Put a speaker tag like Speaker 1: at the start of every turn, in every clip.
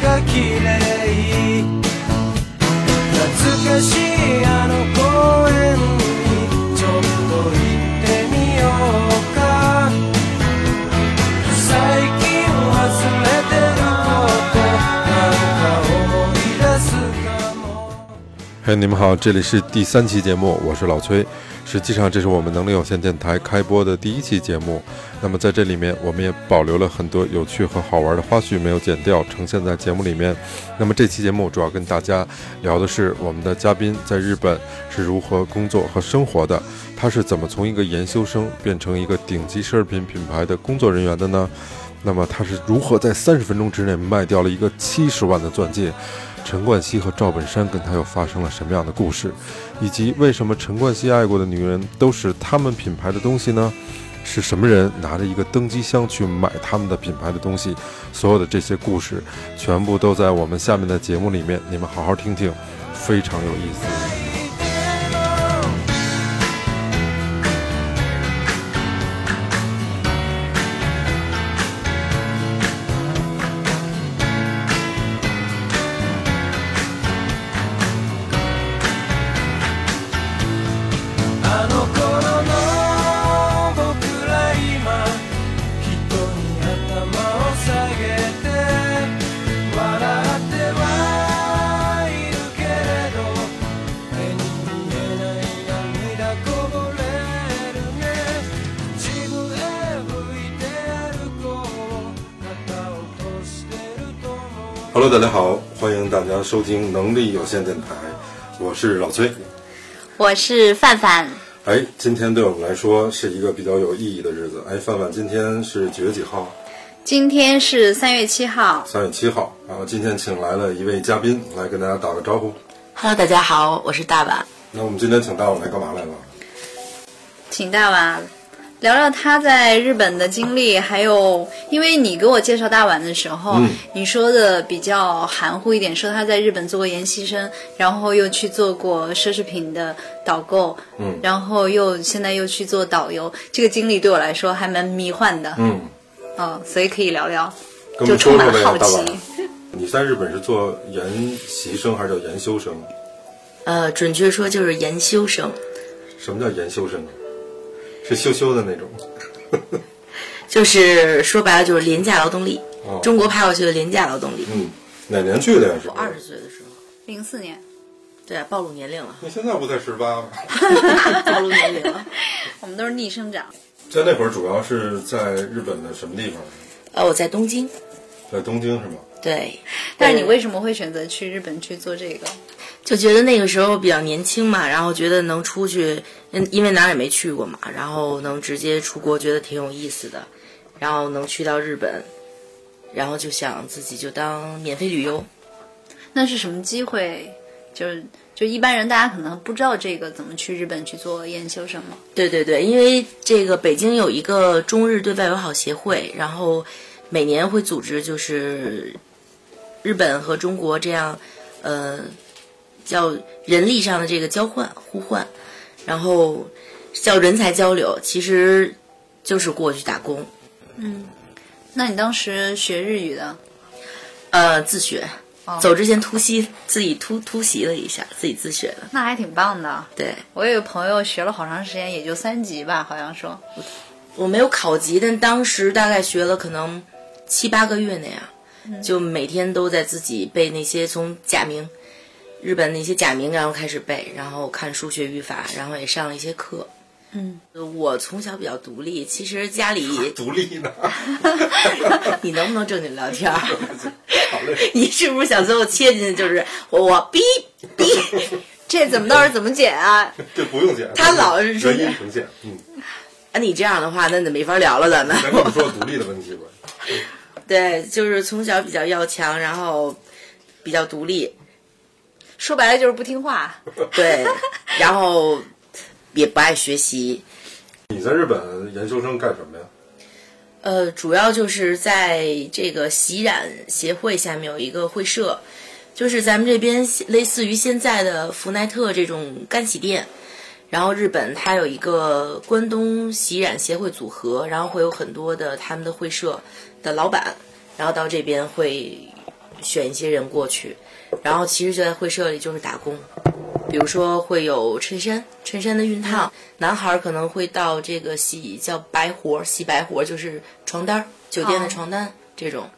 Speaker 1: が綺麗。懐かしいあの公園。
Speaker 2: 嘿、你们好，这里是第三期节目，我是老崔。实际上，这是我们能力有限电台开播的第一期节目。那么在这里面，我们也保留了很多有趣和好玩的花絮，没有剪掉，呈现在节目里面。那么这期节目主要跟大家聊的是我们的嘉宾在日本是如何工作和生活的，他是怎么从一个研修生变成一个顶级奢侈品品牌的工作人员的呢？那么他是如何在三十分钟之内卖掉了一个七十万的钻戒？陈冠希和赵本山跟他又发生了什么样的故事，以及为什么陈冠希爱过的女人都是他们品牌的东西呢？是什么人拿着一个登机箱去买他们的品牌的东西？所有的这些故事，全部都在我们下面的节目里面，你们好好听听，非常有意思。收听能力有限电台，我是老崔。
Speaker 3: 我是范范，
Speaker 2: 哎，今天对我们来说是一个比较有意义的日子。哎，范范，今天是几月几号？
Speaker 3: 今天是三月七号，
Speaker 2: 三月七号。然后今天请来了一位嘉宾来跟大家打个招呼。
Speaker 4: Hello，大家好，我是大碗。
Speaker 2: 那我们今天请大碗来干嘛来了？
Speaker 3: 请大碗聊聊他在日本的经历，还有因为你给我介绍大碗的时候，
Speaker 2: 嗯
Speaker 3: 你说的比较含糊一点，说他在日本做过研习生，然后又去做过奢侈品的导购，
Speaker 2: 嗯
Speaker 3: 然后又现在又去做导游，这个经历对我来说还蛮迷幻的，
Speaker 2: 嗯，
Speaker 3: 哦，所以可以聊聊，就充满好
Speaker 2: 大碗
Speaker 3: 奇。。
Speaker 2: 你在日本是做研习生还是叫研修生？
Speaker 4: 呃，准确说就是研修生，
Speaker 2: 什么叫研修生啊？是羞羞的那种。
Speaker 4: 就是说白了就是廉价劳动力，
Speaker 2: 哦
Speaker 4: 中国派过去的廉价劳动力。
Speaker 2: 嗯，哪年去的呀？是
Speaker 4: 我二十岁的时候，
Speaker 3: 零四年，
Speaker 4: 对啊，暴露年龄了，
Speaker 2: 那现在不才十八吗？
Speaker 4: 暴露年龄了。
Speaker 3: 我们都是逆生长。
Speaker 2: 在那会儿主要是在日本的什么地方？
Speaker 4: 呃，我在东京，
Speaker 2: 在东京是吗？
Speaker 4: 对。
Speaker 3: 但是你
Speaker 4: 呃
Speaker 3: 为什么会选择去日本去做这个？
Speaker 4: 就觉得那个时候比较年轻嘛，然后觉得能出去，嗯，因为哪儿也没去过嘛，然后能直接出国，觉得挺有意思的，然后能去到日本，然后就想自己就当免费旅游。
Speaker 3: 那是什么机会？就是就一般人大家可能不知道这个怎么去日本去做研究生吗。
Speaker 4: 对对对，因为这个北京有一个中日对外友好协会，然后每年会组织就是日本和中国这样，呃，叫人力上的这个交换互换，然后叫人才交流，其实就是过去打工，嗯
Speaker 3: 那你当时学日语的，
Speaker 4: 呃，自学。走之前突袭，自己突突袭了一下，自己自学的。
Speaker 3: 那还挺棒的。
Speaker 4: 对
Speaker 3: 我有个朋友学了好长时间，也就三级吧，好像说。
Speaker 4: 我没有考级，但当时大概学了可能七八个月那样，就每天都在自己背那些从假名，日本那些假名，然后开始背，然后看数学语法，然后也上了一些课。
Speaker 3: 嗯，
Speaker 4: 我从小比较独立，其实家里
Speaker 2: 独立呢？
Speaker 4: 你能不能正经聊天儿？
Speaker 2: 好嘞。
Speaker 4: 你是不是想最后切进去就是我我逼逼？
Speaker 3: 这怎么到时候怎么剪啊？
Speaker 2: 这不用剪，
Speaker 4: 他老是说
Speaker 2: 原音呈现。嗯，
Speaker 4: 啊，你这样的话，那就没法聊了，咱们。
Speaker 2: 咱跟你说独立的问题吧。
Speaker 4: 对，就是从小比较要强，然后比较独立，
Speaker 3: 说白了就是不听话。
Speaker 4: 对，然后也不爱学习。
Speaker 2: 你在日本研究生干什么呀？
Speaker 4: 呃，主要就是在这个洗染协会下面有一个会社，就是咱们这边类似于现在的福奈特这种干洗店，然后日本它有一个关东洗染协会组合，然后会有很多的他们的会社的老板，然后到这边会选一些人过去，然后其实就在会社里就是打工，比如说会有衬衫，衬衫的熨烫，男孩儿可能会到这个洗叫白活，洗白活就是床单儿，酒店的
Speaker 5: 哦
Speaker 4: 床单、这种。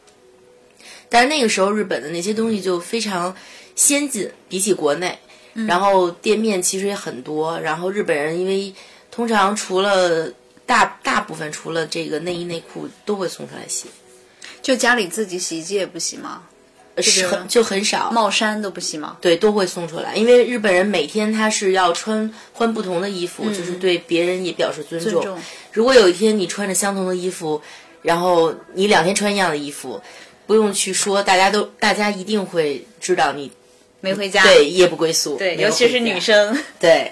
Speaker 4: 但是那个时候日本的那些东西就非常先进，比起国内，然后店面其实也很多，然后日本人因为通常除了大大部分除了这个内衣内裤都会送出来洗，
Speaker 5: 就家里自己洗衣机也不洗吗？
Speaker 4: 是很就很少，
Speaker 5: 帽衫都不洗吗？
Speaker 4: 对，都会送出来，因为日本人每天他是要穿换不同的衣服，就是对别人也表示尊重。
Speaker 5: 尊重
Speaker 4: 如果有一天你穿着相同的衣服，然后你两天穿一样的衣服，不用去说，大家都大家一定会知道你
Speaker 5: 没回家。
Speaker 4: 对夜不归宿，
Speaker 5: 对，尤其是女生。
Speaker 4: 对，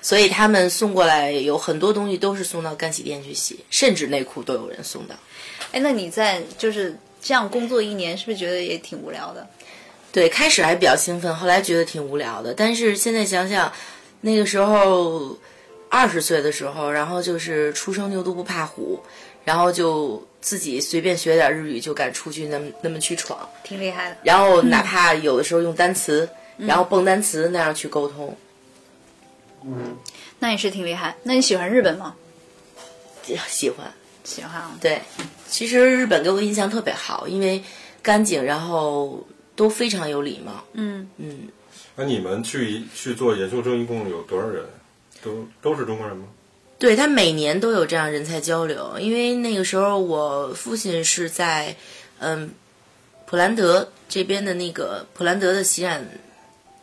Speaker 4: 所以他们送过来有很多东西都是送到干洗店去洗，甚至内裤都有人送到。
Speaker 5: 哎，那你在就是这样工作一年，是不是觉得也挺无聊的？
Speaker 4: 对，开始还比较兴奋，后来觉得挺无聊的。但是现在想想，那个时候二十岁的时候，然后就是初生牛犊不怕虎，然后就自己随便学点日语就敢出去那么那么去闯，
Speaker 5: 挺厉害的。
Speaker 4: 然后哪怕有的时候用单词，然后蹦单词那样去沟通，嗯
Speaker 5: 那也是挺厉害。那你喜欢日本吗？
Speaker 4: 喜欢。
Speaker 5: 喜欢啊。
Speaker 4: 对，其实日本给我印象特别好，因为干净，然后都非常有礼貌。
Speaker 5: 嗯，
Speaker 4: 嗯，
Speaker 2: 那你们去去做研究生一共有多少人？都都是中国人吗？
Speaker 4: 对他每年都有这样人才交流，因为那个时候我父亲是在嗯普兰德这边的那个普兰德的洗染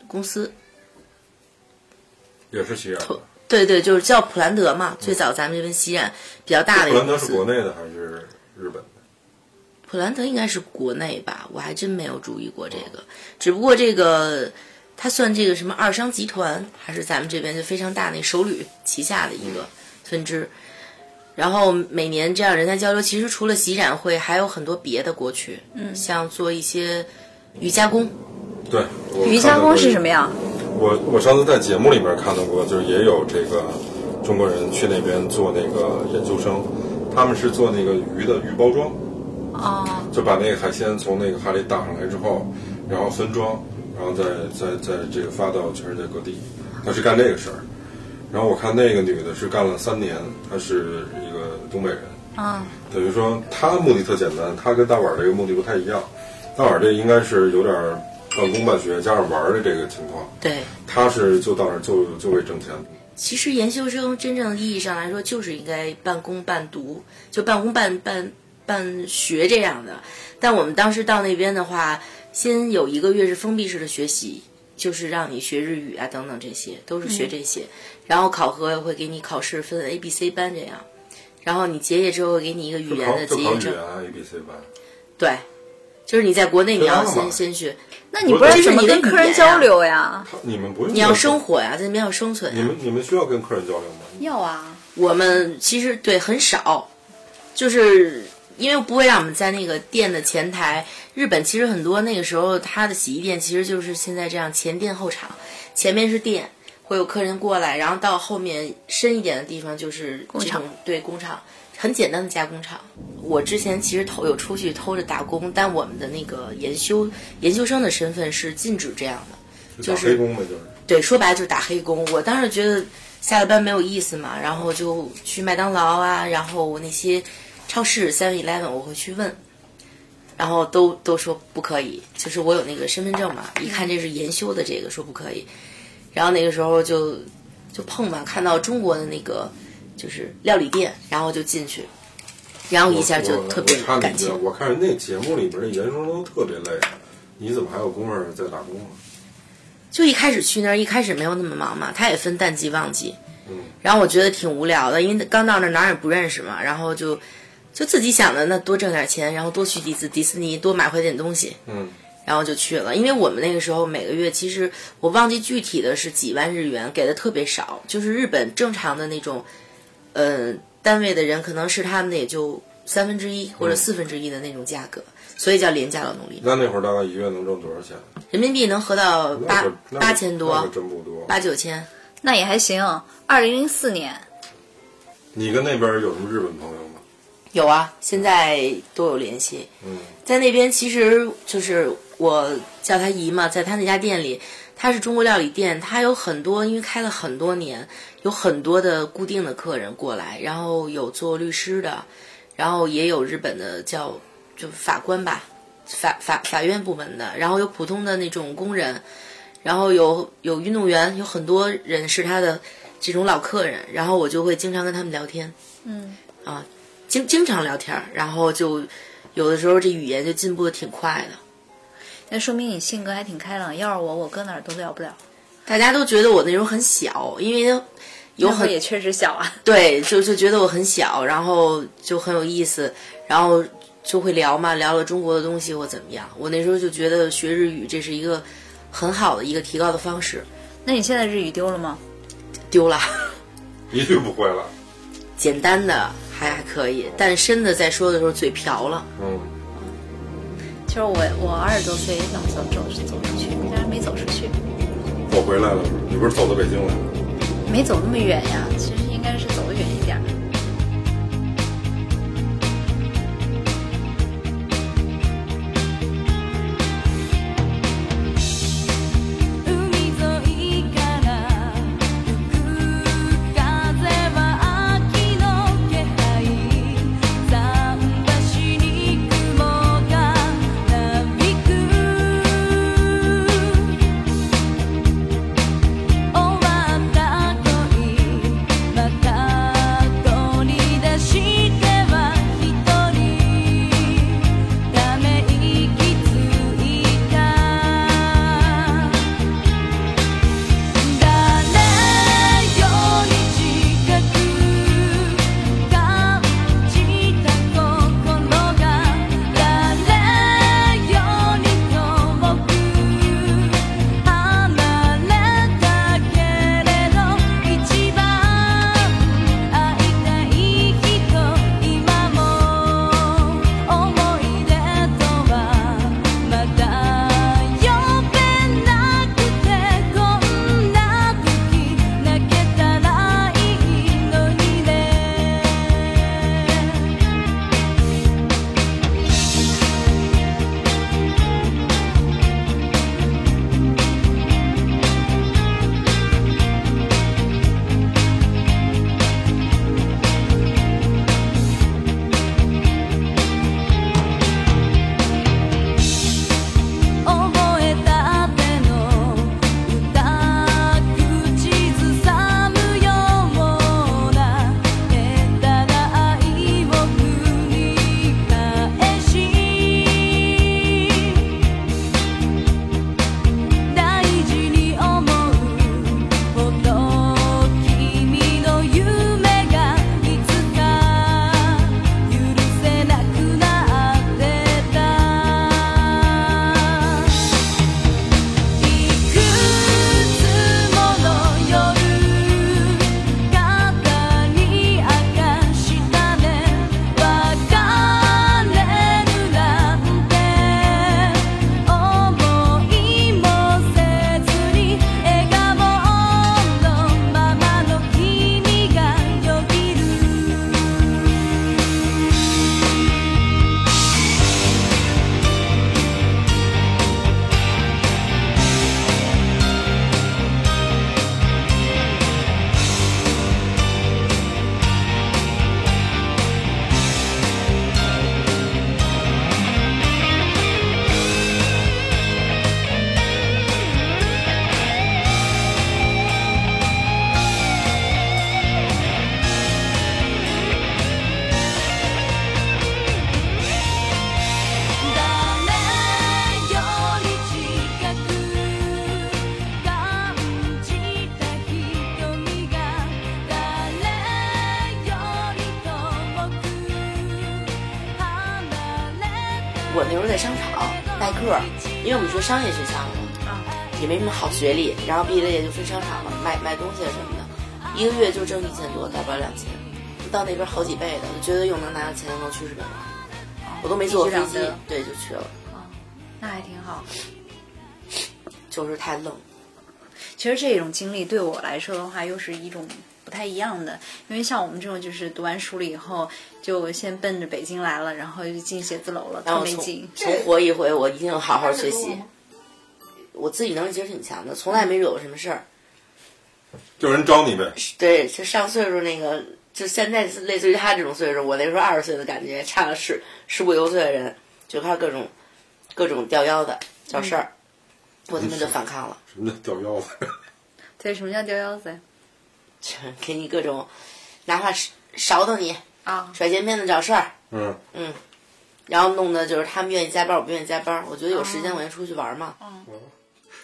Speaker 4: 公司，
Speaker 2: 也是洗染的。
Speaker 4: 对对，就是叫普兰德嘛。最早咱们这边西染比较大的一
Speaker 2: 普兰德是国内的还是日本的？
Speaker 4: 普兰德应该是国内吧，我还真没有注意过这个。只不过这个它算这个什么二商集团，还是咱们这边就非常大那首旅旗下的一个分支。然后每年这样人才交流，其实除了洗展会，还有很多别的过去，嗯，像做一些瑜伽工，
Speaker 2: 对，我
Speaker 5: 瑜伽工是什
Speaker 2: 么？
Speaker 5: 么样？
Speaker 2: 我我上次在节目里面看到过，就是也有这个中国人去那边做那个研究生，他们是做那个鱼的鱼包装，
Speaker 5: 哦，
Speaker 2: 就把那个海鲜从那个海里打上来之后，然后分装，然后再再再这个发到全世界各地，他是干这个事儿。然后我看那个女的是干了三年，她是一个东北人，
Speaker 5: 嗯，
Speaker 2: 等于说她目的特简单，她跟大碗这个目的不太一样。大碗这应该是有点半工半学加上玩儿的这个情况，
Speaker 4: 对。
Speaker 2: 他是就到那儿就就为挣钱。
Speaker 4: 其实研究生真正意义上来说，就是应该半工半读，就半工半半半学这样的。但我们当时到那边的话，先有一个月是封闭式的学习，就是让你学日语啊等等这些，都是学这些。然后考核会给你考试分 A、B、C 班这样，然后你结业之后会给你一个语言的结业证
Speaker 2: 就考语言。啊 A B C 班，
Speaker 4: 对，就是你在国内你要先先学，
Speaker 5: 那你不知道怎么跟客人交流呀？
Speaker 2: 你们不用
Speaker 4: 你要生，活呀，在那边要生存。
Speaker 2: 你们你们需要跟客人交流吗？
Speaker 5: 要啊。
Speaker 4: 我们其实对很少，就是因为不会让我们在那个店的前台。日本其实很多那个时候，他的洗衣店其实就是现在这样，前店后厂，前面是店，会有客人过来，然后到后面深一点的地方就是工
Speaker 5: 厂
Speaker 4: 种对工厂，很简单的加工厂。我之前其实偷有出去偷着打工，但我们的那个研修研究生的身份是禁止这样的。
Speaker 2: 就打黑工呗，就是。
Speaker 4: 对，说白了就是打黑工。我当时觉得下了班没有意思嘛，然后就去麦当劳啊，然后那些超市 Seven Eleven 我会去问，然后都都说不可以，就是我有那个身份证嘛，一看这是研修的这个说不可以，然后那个时候就就碰嘛，看到中国的那个就是料理店，然后就进去，然后一下就特别感情。
Speaker 2: 我看人那节目里边的研究生都特别累，你怎么还有功夫在打工啊？
Speaker 4: 就一开始去那儿，一开始没有那么忙嘛，他也分淡季旺季。
Speaker 2: 嗯。
Speaker 4: 然后我觉得挺无聊的，因为刚到那儿哪儿也不认识嘛，然后就就自己想的那多挣点钱，然后多去几次迪士尼，多买回点东西，
Speaker 2: 嗯，
Speaker 4: 然后就去了。因为我们那个时候每个月其实我忘记具体的是几万日元，给的特别少，就是日本正常的那种呃单位的人可能是他们的也就三分之一或者四分之一的那种价格，所以叫廉价劳动力。
Speaker 2: 那那会儿大概一个月能挣多少钱？
Speaker 4: 人民币能合到八八千多，
Speaker 2: 真不多。
Speaker 4: 八九千。
Speaker 5: 那也还行。二零零四年，
Speaker 2: 你跟那边有什么日本朋友吗？
Speaker 4: 有啊，现在都有联系。
Speaker 2: 嗯，
Speaker 4: 在那边其实就是我叫他姨嘛，在他那家店里，他是中国料理店，他有很多，因为开了很多年，有很多的固定的客人过来，然后有做律师的，然后也有日本的叫就法官吧，法法法院部门的，然后有普通的那种工人，然后有有运动员，有很多人是他的这种老客人，然后我就会经常跟他们聊天，
Speaker 6: 嗯，
Speaker 4: 啊，经经常聊天儿，然后就有的时候这语言就进步的挺快的。
Speaker 6: 那说明你性格还挺开朗。要是我，我搁哪儿都聊不了。
Speaker 4: 大家都觉得我那时候很小，因为有很
Speaker 6: 也确实小啊。
Speaker 4: 对，就就觉得我很小，然后就很有意思，然后就会聊嘛，聊了中国的东西或怎么样。我那时候就觉得学日语这是一个很好的一个提高的方式。
Speaker 6: 那你现在日语丢了吗？
Speaker 4: 丢了，
Speaker 2: 一句不会了。
Speaker 4: 简单的还还可以，但深的在说的时候嘴瓢了。
Speaker 2: 嗯，
Speaker 6: 其实我我二十多岁也想走走走出去，但是没走出去，
Speaker 2: 走回来了，你不是走到北京来了？
Speaker 6: 没走那么远呀。其实应该是走
Speaker 4: 因为我们学商业学校嘛，
Speaker 6: 啊，
Speaker 4: 也没什么好学历，然后毕业也就分商场了，卖卖东西什么的，一个月就挣一千多，大不了两千，到那边好几倍的，我觉得又能拿到钱又能去日本玩，我都没坐过飞机对，就去了，
Speaker 6: 那还挺好。
Speaker 4: 就是太愣。
Speaker 6: 其实这种经历对我来说的话，又是一种
Speaker 5: 不太一样的。因为像我们这种就是读完书了以后，就先奔着北京来了，然后就进写字楼了，
Speaker 4: 然后从
Speaker 5: 特没劲。
Speaker 4: 从活一回，我一定好好学习。我自己能力其实挺强的，从来没惹过什么事儿。
Speaker 2: 就人招你呗。
Speaker 4: 对，就上岁数那个，就现在类似于他这种岁数，我那时候二十岁的感觉，差了十十五六岁的人，就开始各种各种吊腰的找事儿，我他妈就反抗了，
Speaker 2: 什么叫吊腰子？
Speaker 5: 对，什么叫吊腰子呀？
Speaker 4: 就 给你各种，哪怕是勺到你，
Speaker 5: 啊，
Speaker 4: 甩肩片子找事儿，
Speaker 2: 嗯，
Speaker 4: 然后弄的就是他们愿意加班，我不愿意加班。我觉得有时间我就出去玩嘛。嗯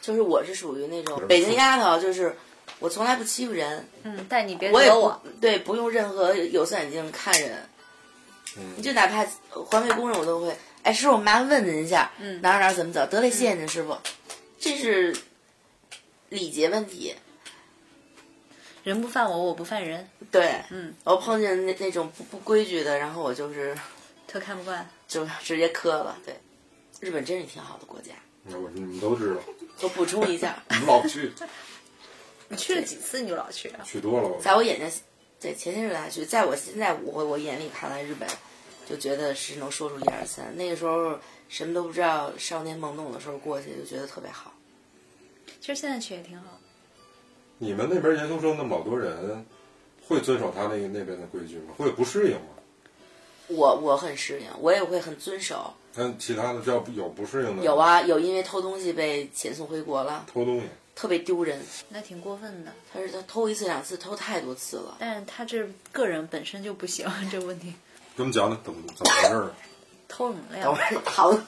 Speaker 4: 就是我是属于那种北京丫头，就是我从来不欺负人，
Speaker 5: 嗯，但你别
Speaker 4: 我也不
Speaker 5: 惹我。
Speaker 4: 对，不用任何有色眼镜看人。你就哪怕环卫工人，我都会。哎，师傅，麻烦问您一下，
Speaker 5: 嗯
Speaker 4: 哪儿哪儿怎么走？得嘞，谢谢您，师傅。这是礼节问题。
Speaker 5: 人不犯我，我不犯人，
Speaker 4: 对，
Speaker 5: 嗯，
Speaker 4: 我碰见那那种不不规矩的，然后我就是
Speaker 5: 特看不惯。
Speaker 4: 就直接磕了。对，日本真是挺好的国家。
Speaker 2: 我你们都知道，
Speaker 4: 我补充一下，
Speaker 2: 你们老去，
Speaker 5: 你去了几次你就老去啊？
Speaker 2: 去多了吧。
Speaker 4: 在我眼睛，对前些日子还去，在我现在我我眼里看来，日本就觉得是能说出一二三。那个时候什么都不知道，少年懵懂的时候过去，就觉得特别好。
Speaker 5: 其实现在去也挺好。
Speaker 2: 你们那边研究生那么多人，会遵守他那个那边的规矩吗？会不适应吗？
Speaker 4: 我我很适应，我也会很遵守。
Speaker 2: 但其他的只要有不适应的，
Speaker 4: 有，啊，有因为偷东西被遣送回国了，
Speaker 2: 偷东西。
Speaker 4: 特别丢人。
Speaker 5: 那挺过分的。
Speaker 4: 他是他偷一次两次，偷太多次了。
Speaker 5: 但是他这个人本身就不行，这个问题。
Speaker 2: 给我们讲讲怎么怎么回事儿？
Speaker 5: 偷什么
Speaker 4: 等
Speaker 5: 呀？
Speaker 4: 会儿糖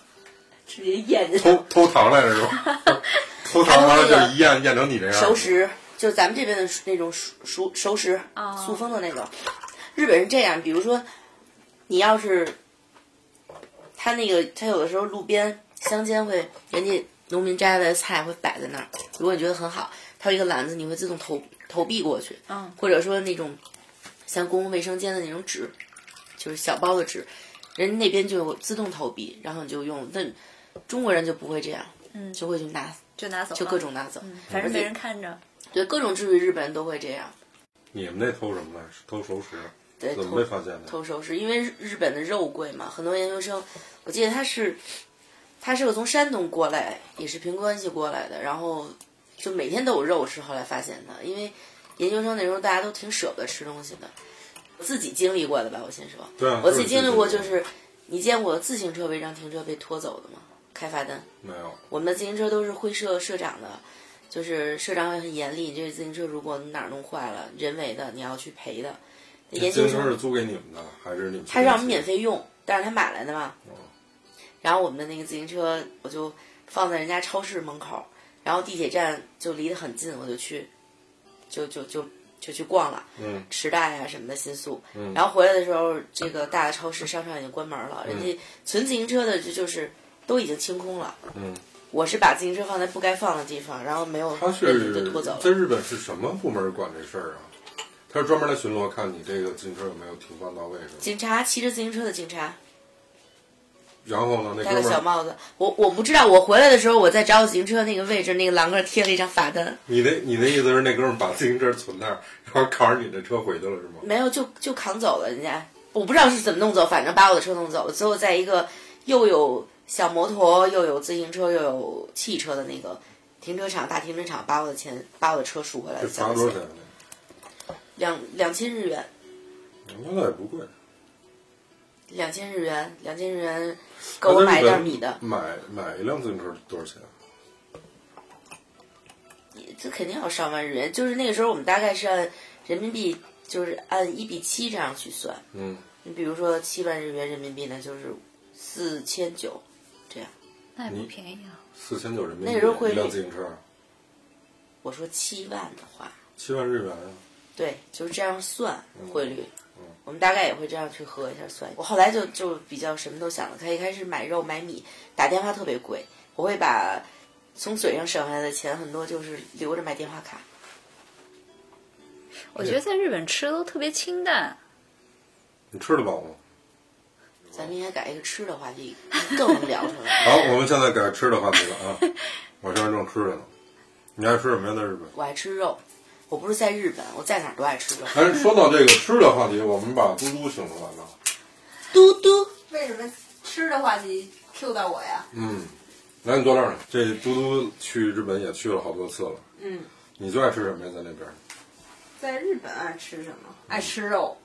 Speaker 4: 直接咽进去。
Speaker 2: 偷偷糖来着是吧？偷糖完了就一咽咽成你这样。
Speaker 4: 熟食，就咱们这边的那种熟熟熟食，
Speaker 5: 哦
Speaker 4: 塑封的那种。日本是这样，比如说，你要是他那个，他有的时候路边乡间会，人家农民摘来的菜会摆在那儿，如果你觉得很好，他有一个篮子，你会自动投投币过去，
Speaker 5: 嗯，
Speaker 4: 或者说那种像公共卫生间的那种纸，就是小包的纸，人家那边就有自动投币，然后你就用。但中国人就不会这样，
Speaker 5: 嗯
Speaker 4: 就会去拿，
Speaker 5: 就拿走，
Speaker 4: 就各种拿走。
Speaker 5: 嗯，反正没人看着。
Speaker 4: 对，各种至于日本人都会这样。
Speaker 2: 你们那偷什么来？偷熟食？
Speaker 4: 对，
Speaker 2: 怎么
Speaker 4: 偷
Speaker 2: 被发现的？
Speaker 4: 偷熟食，因为日日本的肉贵嘛，很多研究生，我记得他是，他是个从山东过来，也是凭关系过来的，然后就每天都有肉吃，后来发现的，因为研究生那时候大家都挺舍不得吃东西的，自己经历过的吧，我先说，
Speaker 2: 对啊，
Speaker 4: 我自己经历过，
Speaker 2: 就
Speaker 4: 就是你见过自行车违章停车被拖走的吗？开罚单，
Speaker 2: 没有。
Speaker 4: 我们的自行车都是会社社长的，就是社长会很严厉，这个自行车如果哪儿弄坏了，人为的你要去赔的。研究生
Speaker 2: 是租给你们的，还是你们？
Speaker 4: 他让我们免。费用，但是他买来的嘛。
Speaker 2: 哦
Speaker 4: 然后我们的那个自行车，我就放在人家超市门口，然后地铁站就离得很近，我就去，就就就就去逛了，
Speaker 2: 嗯
Speaker 4: 池袋啊什么的新宿。
Speaker 2: 嗯
Speaker 4: 然后回来的时候，这个大的超市商场已经关门了，人家存自行车的就就是都已经清空了。
Speaker 2: 嗯，
Speaker 4: 我是把自行车放在不该放的地方，然后没有
Speaker 2: 他
Speaker 4: 是就拖走了。
Speaker 2: 在日本是什么部门管这事儿啊？他是专门来巡逻，看你这个自行车有没有停放到位，是吗？
Speaker 4: 警察骑着自行车的警察，
Speaker 2: 然后呢，那
Speaker 4: 戴个
Speaker 2: 哥们儿，
Speaker 4: 小帽子。我我不知道，我回来的时候我在找我自行车那个位置，那个栏杆贴了一张罚单，
Speaker 2: 你的你的意思是那哥们儿把自行车存那儿，然后扛着你的车回去了，是吗？
Speaker 4: 没有就就扛走了，人家我不知道是怎么弄走，反正把我的车弄走了。最后在一个又有小摩托又有自行车又有汽车的那个停车场大停车场，把我的钱把我的车赎回来
Speaker 2: 这罚多少钱？
Speaker 4: 两两千日元，
Speaker 2: 那那也不贵。
Speaker 4: 两千日元，两千日元够我买一
Speaker 2: 那在日本
Speaker 4: 袋米的，
Speaker 2: 买买一辆自行车多少钱？
Speaker 4: 这肯定要上万日元。就是那个时候我们大概是按人民币，就是按一比七这样去算。
Speaker 2: 嗯，
Speaker 4: 你比如说七万日元人民币呢，就是四千九。
Speaker 5: 那也不便宜啊。
Speaker 2: 四千九人民币
Speaker 4: 那时候汇率
Speaker 2: 一辆自行车，
Speaker 4: 我说七万的话，
Speaker 2: 七万日元啊。
Speaker 4: 对，就是这样算
Speaker 2: 嗯
Speaker 4: 汇率。我们大概也会这样去核一下算。我后来就就比较什么都想了他，一开始买肉买米，打电话特别贵，我会把从嘴上省下来的钱很多就是留着买电话卡。
Speaker 5: 我觉得在日本吃的都特别清淡，
Speaker 2: 你吃得饱吗？
Speaker 4: 咱们应该改一个吃的话题，更能聊出来。
Speaker 2: 好，我们现在改吃的话题了啊！我现在正吃着呢。你爱吃什么呀？在日本？
Speaker 4: 我爱吃肉，我不是在日本，我在哪儿都爱吃肉。
Speaker 2: 哎，说到这个吃的话题，我们把嘟嘟请出来吧。
Speaker 4: 嘟嘟，
Speaker 5: 为什么吃的话题 Q 到我呀？
Speaker 2: 嗯，来，你坐这儿呢。这嘟嘟去日本也去了好多次了。
Speaker 5: 嗯，
Speaker 2: 你最爱吃什么呀？在那边？
Speaker 5: 在日本爱吃什么？爱吃肉。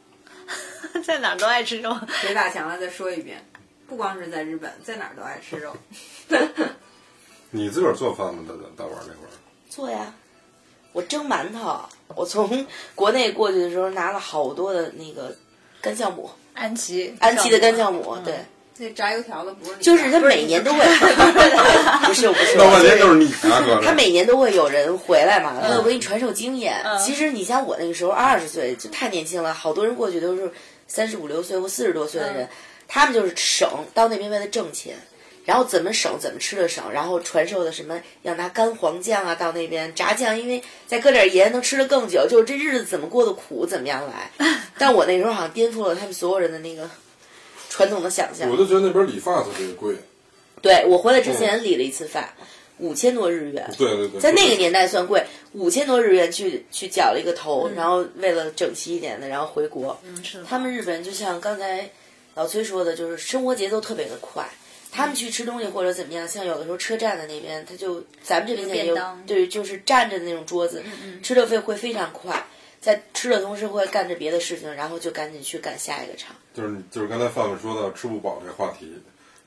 Speaker 3: 在哪儿都爱吃肉。
Speaker 5: 别打墙了，再说一遍，不光是在日本，在哪儿都爱吃肉。
Speaker 2: 你自个儿做饭吗？大大大碗那会儿？
Speaker 4: 做呀，我蒸馒头。我从国内过去的时候拿了好多的那个干酵母，
Speaker 3: 安琪，
Speaker 4: 安琪的干酵母，对，
Speaker 5: 那炸油条的不是你
Speaker 4: 就是他每年都会，不是不是，
Speaker 2: 闹半天都是你啊，哥。
Speaker 4: 他每年都会有人回来嘛，他会给你传授经验。其实你像我那个时候二十岁就太年轻了，好多人过去都是三十五六岁或四十多岁的人，他们就是省到那边为了挣钱，然后怎么省怎么吃的省，然后传授的什么要拿干黄酱啊到那边炸酱，因为再搁点盐能吃的更久，就是这日子怎么过的苦怎么样来。但我那时候好像颠覆了他们所有人的那个传统的想象
Speaker 2: 我。就觉得那边理发特别贵。
Speaker 4: 对我回来之前理了一次发，五千多日元。
Speaker 2: 对对对，
Speaker 4: 在那个年代算贵，五千多日元去去绞了一个头，然后为了整齐一点的，然后回国。
Speaker 3: 嗯，是的。
Speaker 4: 他们日本就像刚才老崔说的，就是生活节奏特别的快。他们去吃东西或者怎么样，像有的时候车站的那边，他就咱们这边也有对，就是站着的那种桌子，吃的会会非常快，在吃的同时会干着别的事情，然后就赶紧去赶下一个场。
Speaker 2: 就是就是刚才范范说到吃不饱这个话题，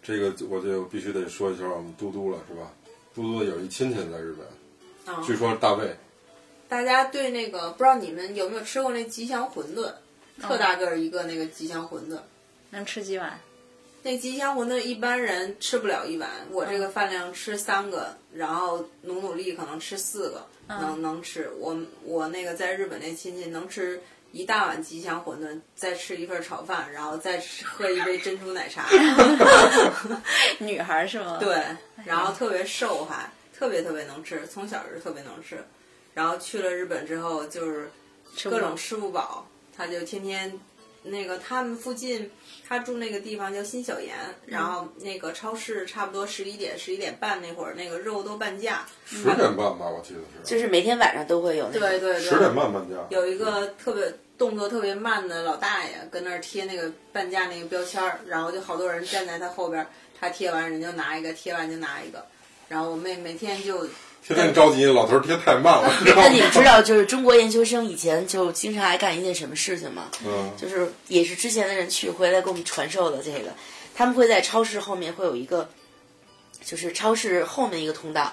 Speaker 2: 这个我就必须得说一下我们嘟嘟了，是吧？嘟嘟有一亲戚在日本，
Speaker 5: 啊
Speaker 2: 据说是大卫。
Speaker 5: 大家对那个不知道你们有没有吃过那吉祥馄饨，特大个儿一个那个吉祥馄饨。
Speaker 3: 能吃几碗？
Speaker 5: 那吉祥馄饨一般人吃不了一碗，我这个饭量吃三个，然后努努力可能吃四个，能能吃。我我那个在日本那亲戚能吃一大碗吉祥馄饨，再吃一份炒饭，然后再吃喝一杯珍珠奶茶。
Speaker 3: 女孩儿是吗？
Speaker 5: 对，然后特别瘦还特别特别能吃，从小就特别能吃。然后去了日本之后，就是各种吃不饱，他就天天那个他们附近，他住那个地方叫新小岩，然后那个超市差不多十一点十一点半那会儿，那个肉都半价。
Speaker 2: 十点半吧，我记得是。
Speaker 4: 就是每天晚上都会有那个。
Speaker 5: 对对对，
Speaker 2: 十点半半价。
Speaker 5: 有一个特别动作特别慢的老大爷跟那儿贴那个半价那个标签儿，然后就好多人站在他后边儿，他贴完人就拿一个，贴完就拿一个，然后我妹每天就
Speaker 2: 天天着急，老头儿贴太慢了，
Speaker 4: 那你们知？道，就是中国研究生以前就经常爱干一件什么事情吗？
Speaker 2: 嗯，
Speaker 4: 就是也是之前的人去回来给我们传授的这个，他们会在超市后面会有一个，就是超市后面一个通道，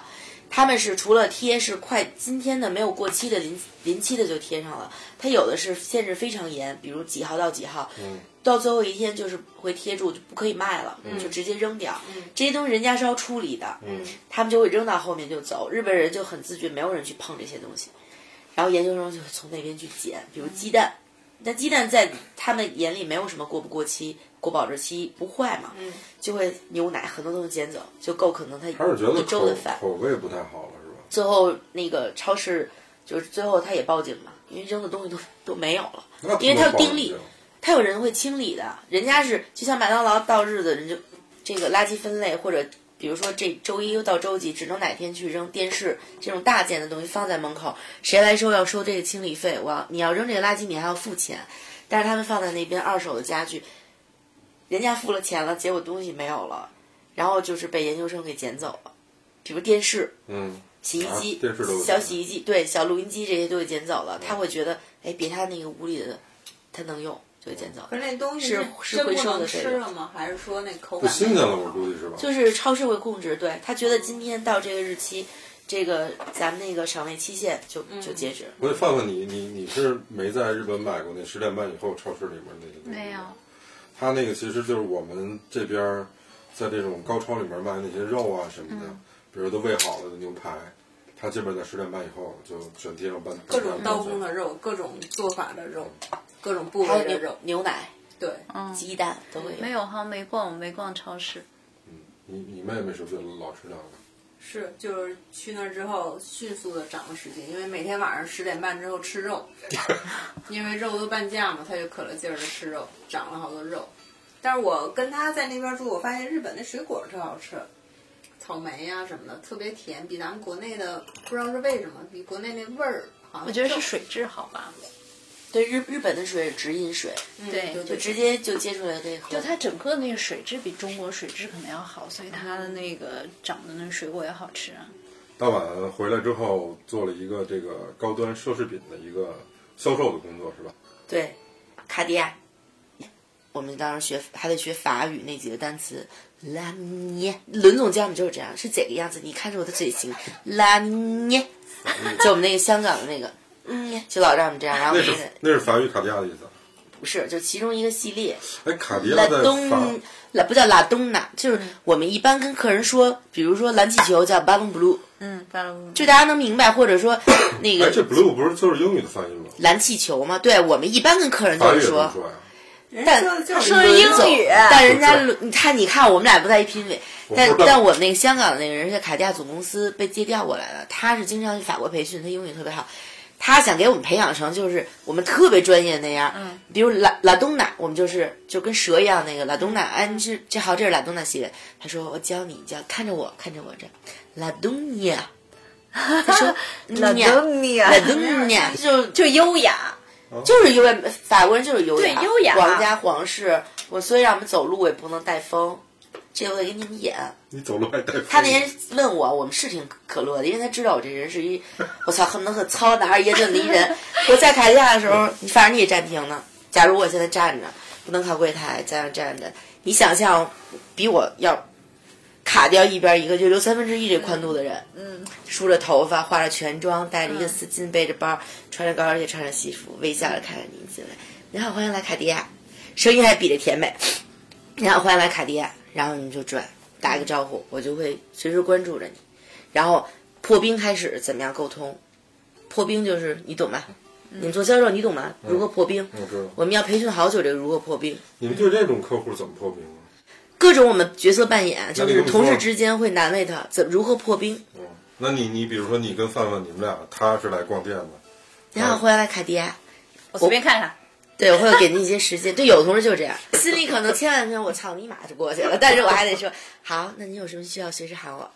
Speaker 4: 他们是除了贴是快今天的没有过期的临临期的就贴上了，它有的是限制非常严，比如几号到几号，
Speaker 2: 嗯
Speaker 4: 到最后一天就是会贴住就不可以卖了，就直接扔掉。这些东西人家是要处理的，
Speaker 2: 嗯
Speaker 4: 他们就会扔到后面就走。日本人就很自觉，没有人去碰这些东西。然后研究生就从那边去捡，比如鸡蛋。那鸡蛋在他们眼里没有什么过不过期、过保质期，不坏嘛，就会牛奶很多东西捡走，就够可能他
Speaker 2: 还是觉得
Speaker 4: 一周
Speaker 2: 口
Speaker 4: 的饭。
Speaker 2: 口味不太好了，是吧？
Speaker 4: 最后那个超市就是最后他也报警嘛，因为扔的东西都都没有了，因为他有定力他有人会清理的，人家是就像麦当劳到日子人就这个垃圾分类或者。比如说这周一到周几只能哪天去扔电视这种大件的东西放在门口，谁来收要收这个清理费，我要你要扔这个垃圾你还要付钱，但是他们放在那边二手的家具，人家付了钱了，结果东西没有了，然后就是被研究生给捡走了，比如电视，
Speaker 2: 嗯，
Speaker 4: 洗衣机、
Speaker 2: 啊电视都
Speaker 4: 小洗衣机，对，小录音机这些都给捡走了。他会觉得，哎，别他那个屋里的，他能用就给捡走。
Speaker 5: 可是那东西
Speaker 4: 是是回收的
Speaker 5: 吃了吗？还是说那口感不
Speaker 2: 新鲜了，我估计是吧？
Speaker 4: 就是超市会控制，对他觉得今天到这个日期，这个咱们那个赏味期限就就截止。
Speaker 2: 我得范范你，你你是没在日本买过那十点半以后超市里面那个东西
Speaker 3: 没有。
Speaker 2: 它那个其实就是我们这边儿在这种高超里面卖那些肉啊什么的，
Speaker 5: 嗯
Speaker 2: 比如都喂好了的牛排，他基本在十点半以后就全贴上半
Speaker 5: 各种刀工的肉，各种做法的肉，各种部位的肉，
Speaker 4: 牛奶、
Speaker 5: 对，
Speaker 4: 鸡蛋都会有。
Speaker 3: 没有，好像没逛，我没逛超市。
Speaker 2: 嗯你你妹妹是不是老吃那个？
Speaker 5: 是就是去那儿之后迅速的长了十斤，因为每天晚上十点半之后吃肉，因为肉都半价嘛，他就可了劲儿的吃肉，长了好多肉。但是我跟他在那边住，我发现日本那水果特好吃，草莓呀、什么的特别甜，比咱们国内的不知道是为什么，比国内那味儿好像
Speaker 3: 我觉得是水质好吧？
Speaker 4: 对日日本的水是直饮水，
Speaker 3: 对
Speaker 5: 对
Speaker 4: 就直接就接出来可以喝。
Speaker 3: 就它整个那个水质比中国水质可能要好，所以它的那个长的那水果也好吃啊。
Speaker 2: 大碗回来之后做了一个这个高端奢侈品的一个销售的工作，是吧？
Speaker 4: 对，卡地亚。我们当时学还得学法语那几个单词，拉涅。伦总教我们就是这样，是这个样子。你看着我的嘴型，拉涅。就我们那个香港的那个，嗯，就老让我们这样。然后
Speaker 2: 那是
Speaker 4: 那
Speaker 2: 是法语卡地亚的意思。
Speaker 4: 不是，就其中一个系列。
Speaker 2: 哎，卡地
Speaker 4: 拉
Speaker 2: 亚在法
Speaker 4: 东，拉不叫拉东纳，就是我们一般跟客人说，比如说蓝气球叫 balloon blue，
Speaker 3: 嗯，巴拉
Speaker 4: 就大家能明白，或者说 那
Speaker 2: 哎，这
Speaker 4: 个
Speaker 2: blue 不是就是英语的翻译吗？
Speaker 4: 蓝气球嘛。对，我们一般跟客人就是说。但
Speaker 5: 说的
Speaker 3: 英语
Speaker 4: 但人家你看，你看我们俩不在一拼位，但但我们那个香港的那个人是在卡地亚总公司被借调过来的，他是经常去法国培训，他英语特别好。他想给我们培养成就是我们特别专业那样，嗯，比如拉拉东娜，我们就是就跟蛇一样那个拉东娜，哎，这这好，这是拉东娜系列。他说我教你，教看着我，看着我这。拉东尼亚，他说
Speaker 3: 拉东尼亚。
Speaker 4: 拉东尼亚。就
Speaker 3: 就优雅，
Speaker 4: 就是因为法国人就是优雅，
Speaker 3: 对优雅。
Speaker 4: 皇家皇室，我所以让我们走路我也不能带风，这我得给你们演。
Speaker 2: 你走路还带风。
Speaker 4: 他那天问我，我们是挺可乐的，因为他知道我这人是一，我操，恨不得和糙男孩一样的一人。我在卡地亚的时候，你反正你也站停了。假如我现在站着，不能靠柜台，在那站着，你想象比我要卡掉一边一个，就留三分之一这宽度的人，
Speaker 3: 嗯，
Speaker 4: 梳着头发，化着全妆，带着一个丝巾，背着包，穿着高跟鞋，穿着西服，微笑着看着你进来。你好，欢迎来卡地亚，声音还比着甜美。你好，欢迎来卡地亚，然后你就转打一个招呼，我就会随时关注着你。然后破冰开始怎么样沟通？破冰就是你懂吗？你们做销售你懂吗？如何破冰？
Speaker 2: 我知道。
Speaker 4: 我们要培训好久这个如何破冰，
Speaker 2: 你们对这种客户怎么破冰啊？
Speaker 4: 各种我们角色扮演，就是同事之间会难为他，怎如何破冰？
Speaker 2: 嗯，那你你比如说你跟范范，你们俩他是来逛店的，
Speaker 4: 你好，欢迎来凯迪亚。
Speaker 3: 我随便看看。
Speaker 4: 对，我会给你一些时间。对，有的同事就是这样，心里可能千万遍我操你妈就过去了，但是我还得说好，那你有什么需要随时喊我。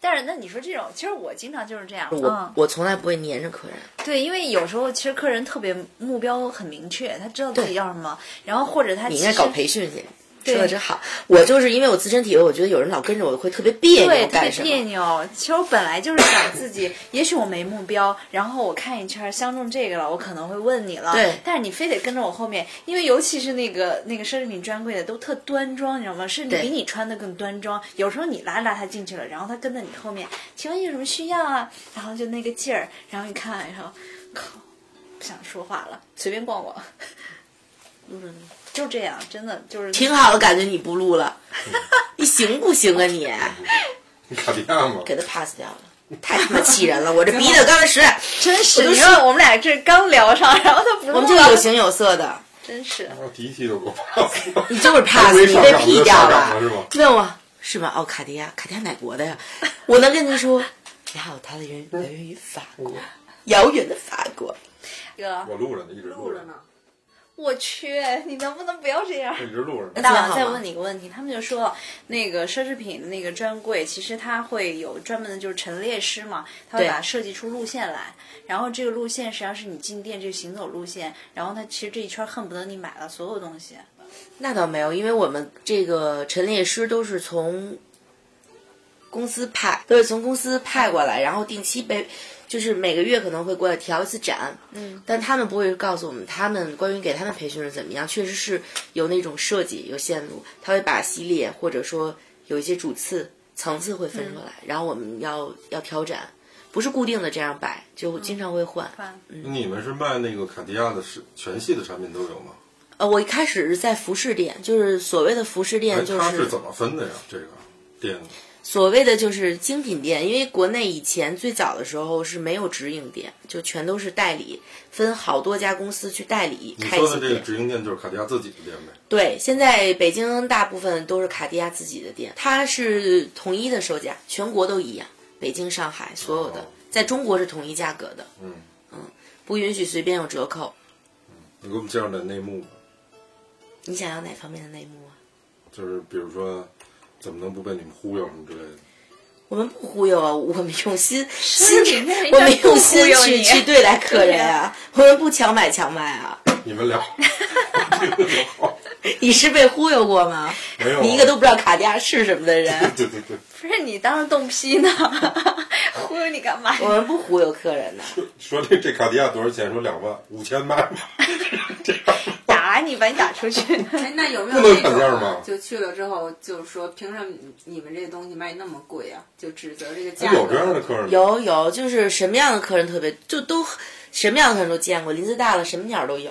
Speaker 3: 但是那你说这种，其实我经常就是这样。
Speaker 4: 我、
Speaker 3: 嗯，
Speaker 4: 我从来不会黏着客人。
Speaker 3: 对，因为有时候其实客人特别目标很明确，他知道自己要什么，然后或者他
Speaker 4: 你应该搞培训去。
Speaker 3: 对
Speaker 4: 说的真好，我就是因为我自身体会，我觉得有人老跟着我会特别别扭
Speaker 3: 对，
Speaker 4: 扭，
Speaker 3: 特别？别扭。其实我本来就是想自己，也许我没目标，然后我看一圈相中这个了，我可能会问你了。
Speaker 4: 对
Speaker 3: 但是你非得跟着我后面，因为尤其是那个那个奢侈品专柜的都特端庄，你知道吗？甚至比你穿的更端庄。有时候你拉拉他进去了，然后他跟在你后面，请问有什么需要啊？然后就那个劲儿，然后一看，然后靠，不想说话了，随便逛逛。嗯，就这样，真的就是
Speaker 4: 挺好的，感觉你不录了，你行不行啊你？
Speaker 2: 你卡地亚吗？
Speaker 4: 给他 pass 掉了，太他妈气人了！我这 鼻子刚才实在，
Speaker 3: 真是，你说我们俩这刚聊上，然后他不录了
Speaker 4: 我们就有形有色的，
Speaker 3: 真是。
Speaker 2: 然后第一期就给我 pass 了。
Speaker 4: 你就是 pass，你被 P 掉了
Speaker 2: 了是吗？
Speaker 4: 问我是吧？哦，卡地亚，卡地亚哪国的呀？我能跟您说，你好，他的人来源于法国，遥远的法国。
Speaker 3: 哥，
Speaker 2: 我录着呢，一直录着
Speaker 5: 呢。。
Speaker 3: 我去，你能不能不要这样？
Speaker 2: 一直录着
Speaker 3: 大王 再问你一个问题，他们就说那个奢侈品的那个专柜，其实它会有专门的就是陈列师嘛，他会把设计出路线来，然后这个路线实际上是你进店这个行走路线，然后他其实这一圈恨不得你买了所有东西。
Speaker 4: 那倒没有，因为我们这个陈列师都是从公司派，都是从公司派过来，然后定期被，就是每个月可能会过来调一次展。嗯，但他们不会告诉我们，他们关于给他们培训是怎么样，确实是有那种设计，有线路，他会把系列或者说有一些主次层次会分出来，然后我们要要调展，不是固定的这样摆，就经常会换。
Speaker 2: 你们是卖那个卡地亚的是全系的产品都有吗？
Speaker 4: 呃，我一开始是在服饰店，就是所谓的服饰
Speaker 2: 哎
Speaker 4: 店，就
Speaker 2: 它是怎么分的呀？这个店
Speaker 4: 所谓的就是精品店，因为国内以前最早的时候是没有直营店，就全都是代理，分好多家公司去代理
Speaker 2: 你说的这个。直营店就是卡地亚自己的店呗？
Speaker 4: 对，现在北京大部分都是卡地亚自己的店，它是统一的售价，全国都一样，北京、上海所有的
Speaker 2: 哦，
Speaker 4: 在中国是统一价格的，
Speaker 2: 嗯
Speaker 4: 不允许随便有折扣。
Speaker 2: 你给我们介绍点内幕吧，
Speaker 4: 你想要哪方面的内幕啊？
Speaker 2: 就是比如说怎么能不被你们忽悠什么之类的。
Speaker 4: 我们不忽悠啊，我们用心心我们用心去去对待客人啊，我们不强买强卖啊。
Speaker 2: 你们聊，这个就好。
Speaker 4: 你是被忽悠过吗？
Speaker 2: 没有啊
Speaker 4: 你一个都不知道卡地亚是什么的人。
Speaker 2: 对对对，
Speaker 3: 不是你当着冻批呢，忽悠你干嘛
Speaker 4: 我们不忽悠客人的。
Speaker 2: 说这这卡地亚多少钱？说两万，五千卖吧。这样
Speaker 3: 打你，把你打出去。
Speaker 5: 哎，那有没有
Speaker 2: 不能
Speaker 5: 那种
Speaker 2: 砍价吗
Speaker 5: 就去了之后，就是说凭什么你们这东西卖那么贵啊？就指责这个价格。
Speaker 2: 有这样的客人吗？
Speaker 4: 有有，就是什么样的客人特别，就都什么样的客人都见过，林子大了什么鸟都有。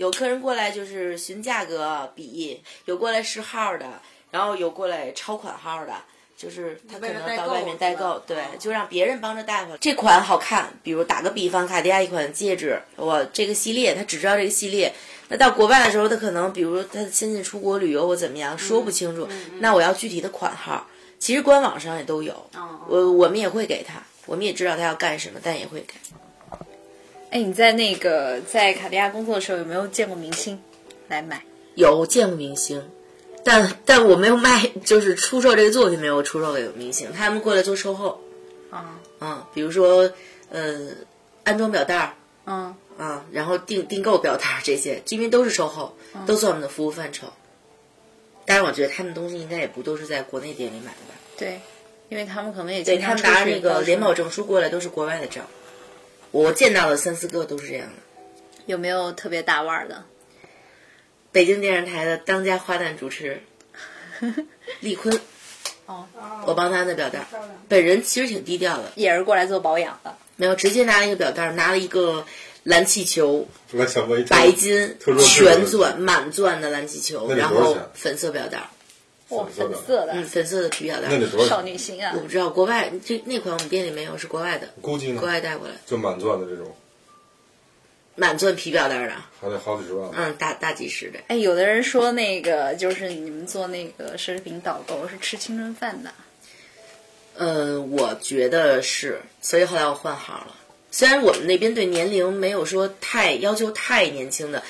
Speaker 4: 有客人过来就是询价格比，有过来试号的，然后有过来超款号的，就是他可能到外面代购，对
Speaker 5: 哦，
Speaker 4: 就让别人帮着带回来。这款好看，比如打个比方，卡地亚一款戒指，我这个系列他只知道这个系列，那到国外的时候，他可能比如他的亲戚出国旅游或怎么样，说不清楚，那我要具体的款号。其实官网上也都有，
Speaker 5: 哦
Speaker 4: 我我们也会给他，我们也知道他要干什么，但也会给。
Speaker 3: 哎，你在那个在卡地亚工作的时候，有没有见过明星来买？
Speaker 4: 有见过明星，但但我没有卖，就是出售这个作品没有出售给明星，他们过来做售后，
Speaker 3: 啊，
Speaker 4: 嗯，比如说呃安装表带儿，
Speaker 3: 嗯，
Speaker 4: 啊，然后订订购表带儿这些，因为都是售后，都算我们的服务范畴。当然，我觉得他们东西应该也不都是在国内店里买的吧？
Speaker 3: 对，因为他们可能也
Speaker 4: 对他们拿那个联保证书过来都是国外的证，我见到了三四个都是这样的。
Speaker 3: 有没有特别大腕儿的？
Speaker 4: 北京电视台的当家花旦主持 丽坤，
Speaker 3: 哦，
Speaker 4: 我帮他按的表带儿，本人其实挺低调的，
Speaker 3: 也是过来做保养的。
Speaker 4: 没有直接拿了一个表带儿，拿了一个蓝气球，白金
Speaker 2: 特殊的
Speaker 4: 全钻满钻的蓝气球，
Speaker 2: 那得
Speaker 4: 然后
Speaker 2: 多少钱
Speaker 4: 粉色表带儿，
Speaker 3: 哇，
Speaker 2: 粉色的
Speaker 3: 粉色的，
Speaker 4: 嗯，粉色的皮表带
Speaker 2: 那
Speaker 4: 儿。
Speaker 3: 少
Speaker 2: 得多少少？
Speaker 3: 女心啊
Speaker 4: 我！不知道国外这那款我们店里没有，是国外的，
Speaker 2: 估计呢
Speaker 4: 国？外带过来
Speaker 2: 就满钻的这种，
Speaker 4: 满钻皮表带儿的，
Speaker 2: 还得好几十万。
Speaker 4: 嗯，大大几十的。
Speaker 3: 哎，有的人说那个就是你们做那个奢侈品导购是吃青春饭的，
Speaker 4: 呃，我觉得是，所以后来我换行了。虽然我们那边对年龄没有说太要求太年轻的，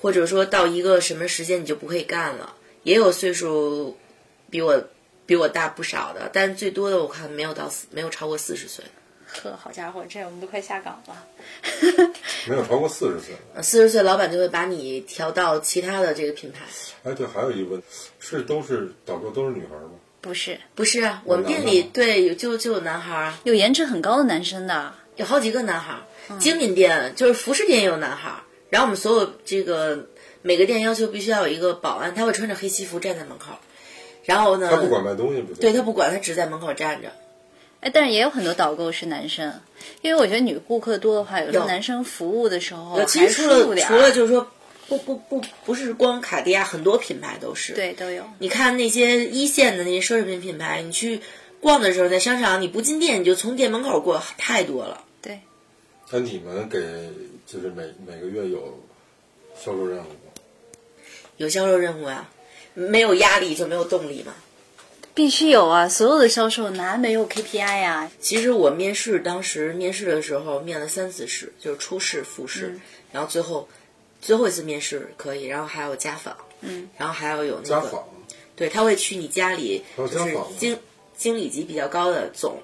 Speaker 4: 或者说到一个什么时间你就不可以干了，也有岁数比我比我大不少的，但是最多的我看没有到四没有超过四十岁。
Speaker 3: 呵，好家伙，这我们都快下岗了。
Speaker 2: 没有超过四十岁。
Speaker 4: 四十岁老板就会把你调到其他的这个品牌。
Speaker 2: 哎，对，还有一个问题，是都是导购都是女孩吗？
Speaker 3: 不是，
Speaker 4: 不是啊，我们店里对有就就有男孩
Speaker 3: 有颜值很高的男生的，
Speaker 4: 有好几个男孩儿，精品店就是服饰店也有男孩儿，然后我们所有这个每个店要求必须要有一个保安，他会穿着黑西服站在门口，然后呢，
Speaker 2: 他不管卖东西不
Speaker 4: 对他不管，他只在门口站着。
Speaker 3: 哎，但是也有很多导购是男生，因为我觉得女顾客多的话，有时候男生服务的时候
Speaker 4: 呃，其
Speaker 3: 还
Speaker 4: 实除了除了就是说，不不不不是光卡地亚，很多品牌都是。，
Speaker 3: 对都有，
Speaker 4: 你看那些一线的那些奢侈品品牌，你去逛的时候，在商场你不进店，你就从店门口过，太多了。
Speaker 3: 对，
Speaker 2: 那你们给就是每每个月有销售任务吗？
Speaker 4: 有销售任务啊，没有压力就没有动力嘛。
Speaker 3: 必须有啊！所有的销售哪没有 KPI 呀、
Speaker 4: 其实我面试当时面试的时候面了三次试，就是初试、复试，
Speaker 3: 嗯
Speaker 4: 然后最后最后一次面试可以，然后还有家访，
Speaker 3: 嗯，
Speaker 4: 然后还要有那个，
Speaker 2: 家访，
Speaker 4: 对他会去你家里，就是经经理级比较高的总，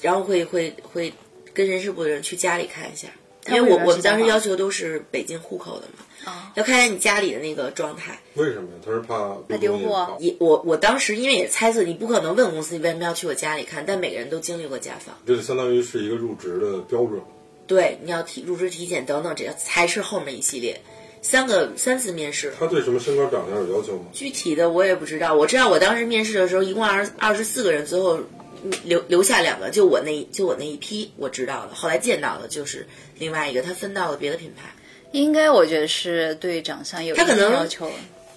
Speaker 4: 然后会会会跟人事部的人去家里看一下，因为我我们当时要求都是北京户口的嘛，
Speaker 3: 哦
Speaker 4: 要看看你家里的那个状态。
Speaker 2: 为什么呀？他是怕
Speaker 3: 怕丢货
Speaker 4: 也我我当时因为也猜测你不可能问公司你为什么要去我家里看，但每个人都经历过家访。
Speaker 2: 这就相当于是一个入职的标准。
Speaker 4: 对，你要体入职体检等等，这才是后面一系列三个三次面试。
Speaker 2: 他对什么身高长相有要求吗？
Speaker 4: 具体的我也不知道，我知道我当时面试的时候，一共二十二十四个人，最后留留下两个，就我那就我那一批我知道的，后来见到的就是另外一个，他分到了别的品牌。
Speaker 3: 应该我觉得是对长相有一
Speaker 4: 他可能
Speaker 3: 定要求，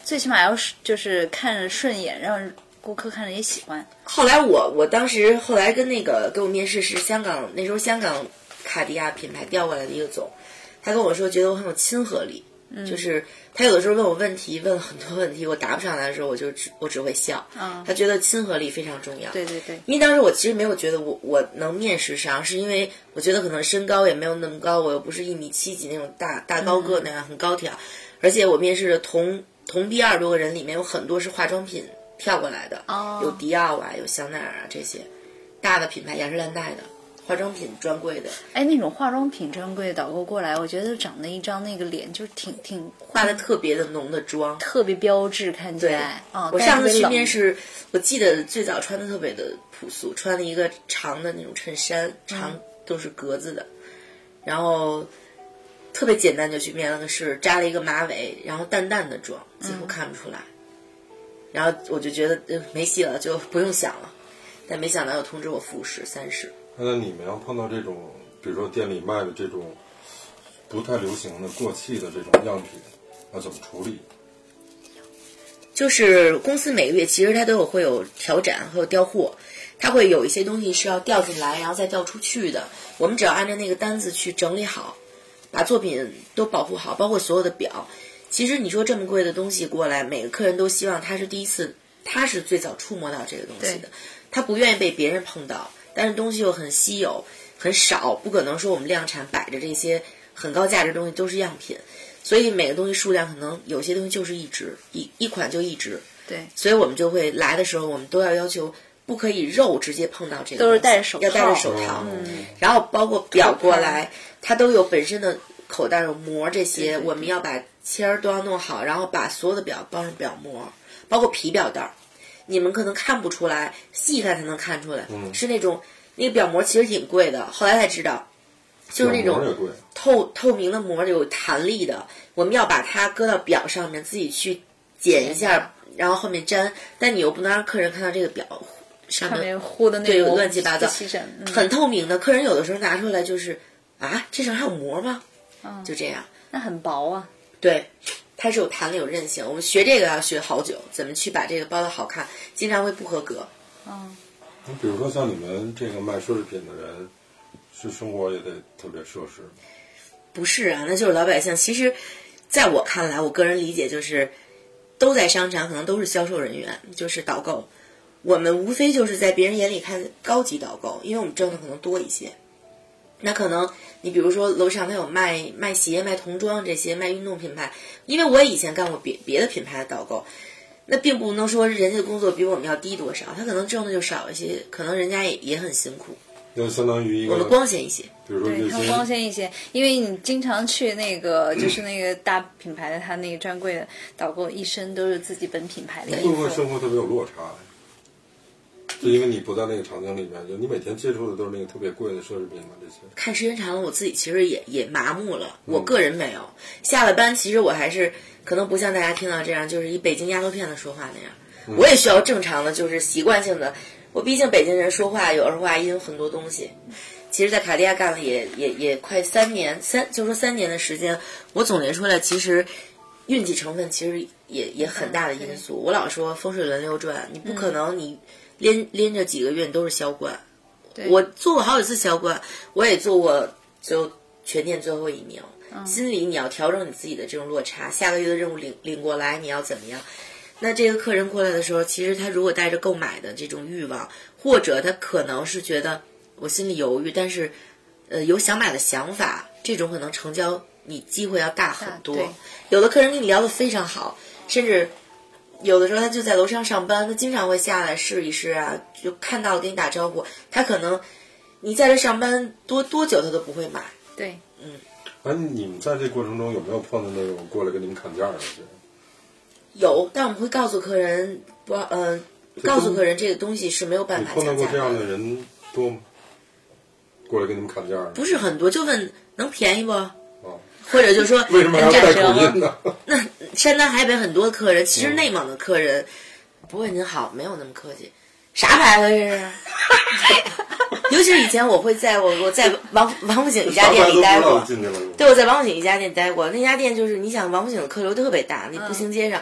Speaker 3: 最起码要是就是看着顺眼，让顾客看着也喜欢。
Speaker 4: 后来我我当时后来跟那个给我面试是香港那时候香港卡地亚品牌调过来的一个总，他跟我说觉得我很有亲和力，就是他有的时候问我问题，问了很多问题，我答不上来的时候，我就只我只会笑。
Speaker 3: 嗯。
Speaker 4: 他觉得亲和力非常重要。
Speaker 3: 对对对，
Speaker 4: 因为当时我其实没有觉得我我能面试上，是因为我觉得可能身高也没有那么高，我又不是一米七几那种大大高个那样很高挑，而且我面试的同同批二十多个人里面有很多是化妆品跳过来的，
Speaker 3: 哦。
Speaker 4: 有迪奥啊，有香奈儿啊这些大的品牌，雅诗兰黛的化妆品专柜的，
Speaker 3: 哎，那种化妆品专柜导购过来，我觉得长得一张那个脸就是挺挺
Speaker 4: 化的特别的浓的妆。
Speaker 3: 特别标致，看起
Speaker 4: 对
Speaker 3: 来。哦，
Speaker 4: 我上次去面试，我记得最早穿的特别的朴素，穿了一个长的那种衬衫，长都是格子的，然后特别简单就去面了个试，扎了一个马尾，然后淡淡的妆，几乎看不出来。然后我就觉得呃没戏了，就不用想了。但没想到又通知我复试三试，
Speaker 2: 那你们要碰到这种，比如说店里卖的这种不太流行的、过气的这种样品，要怎么处理？
Speaker 4: 就是公司每个月其实它都有会有调展，会有调货，它会有一些东西是要调进来，然后再调出去的。我们只要按照那个单子去整理好，把作品都保护好，包括所有的表。其实你说这么贵的东西过来，每个客人都希望他是第一次，他是最早触摸到这个东西的，他不愿意被别人碰到。但是东西又很稀有，很少，不可能说我们量产摆着这些很高价值的东西都是样品。所以每个东西数量可能有些东西就是一只一一款就一只，
Speaker 3: 对，
Speaker 4: 所以我们就会来的时候，我们都要要求不可以肉直接碰到这个，
Speaker 3: 都是戴着手套
Speaker 4: 要戴着手套，然后包括表过来，它都有本身的口袋有膜这些，我们要把签儿都要弄好，然后把所有的表包上表膜，包括皮表带儿，你们可能看不出来，细看才能看出来，是那种那个表膜其实挺贵的，后来才知道，就是那种透透明的膜有弹力的，我们要把它搁到表上面，自己去剪一下，然后后面粘，但你又不能让客人看到这个表上
Speaker 3: 上面
Speaker 4: 面
Speaker 3: 糊的那
Speaker 4: 对有乱七八糟，
Speaker 3: 嗯。
Speaker 4: 很透明的，客人有的时候拿出来就是啊，这上还有膜吗？就这样，
Speaker 3: 那很薄啊。
Speaker 4: 对，它是有弹力有韧性。我们学这个要学好久，怎么去把这个包的好看，经常会不合格。
Speaker 2: 你比如说像你们这个卖奢侈品的人，是生活也得特别奢侈。
Speaker 4: 不是啊，那就是老百姓。其实，在我看来，我个人理解就是，都在商场，可能都是销售人员，就是导购。我们无非就是在别人眼里看高级导购，因为我们挣的可能多一些。那可能你比如说楼上他有卖卖鞋、卖童装这些，卖运动品牌。因为我以前干过别别的品牌的导购，那并不能说人家的工作比我们要低多少，他可能挣的就少一些，可能人家也也很辛苦，
Speaker 2: 那相当于一个，
Speaker 4: 我们光鲜一些。
Speaker 2: 比如说
Speaker 3: 对，它
Speaker 2: 月薪，
Speaker 3: 光鲜一些，因为你经常去那个就是那个大品牌的，他那个专柜的导购一身都是自己本品牌的衣
Speaker 2: 会不会
Speaker 3: 服，
Speaker 2: 生活特别有落差呀？就因为你不在那个场景里面，就你每天接触的都是那个特别贵的奢侈品嘛，这些。
Speaker 4: 看时间长了，我自己其实也也麻木了。我个人没有下了班，其实我还是可能不像大家听到这样，就是以北京丫头片子说话那样。我也需要正常的，就是习惯性的。我毕竟北京人说话有儿化音，很多东西。其实，在卡地亚干了也也也快三年，三就说三年的时间，我总结出来，其实运气成分其实也也很大的因素。我老说风水轮流转，你不可能你连连着几个月你都是销冠。我做过好几次销冠，我也做过就全店最后一名。心里你要调整你自己的这种落差，下个月的任务领领过来，你要怎么样？那这个客人过来的时候，其实他如果带着购买的这种欲望，或者他可能是觉得我心里犹豫，但是呃有想买的想法，这种可能成交你机会要大很多。有的客人跟你聊得非常好，甚至有的时候他就在楼上上班，他经常会下来试一试啊，就看到了跟你打招呼，他可能你在这上班多多久他都不会买。
Speaker 3: 对，嗯
Speaker 2: 哎，你们在这过程中有没有碰到那种过来跟你们砍价的？
Speaker 4: 有，但我们会告诉客人不，呃，告诉客人这个东西是没有办
Speaker 2: 你
Speaker 4: 法
Speaker 2: 碰到过这样
Speaker 4: 的，
Speaker 2: 的人多吗？过来跟你们砍价的？
Speaker 4: 不是很多，就问能便宜不？
Speaker 2: 哦，
Speaker 4: 或者就说
Speaker 2: 为什么要带口音呢？
Speaker 4: 那山南海北很多客人，其实内蒙的客人不会您好，没有那么客气。啥牌子这是？尤其是以前我会在我我在王王府井一家店里待过。对，我在王府井一家店待过，那家店就是你想王府井的客流特别大，那步行街上、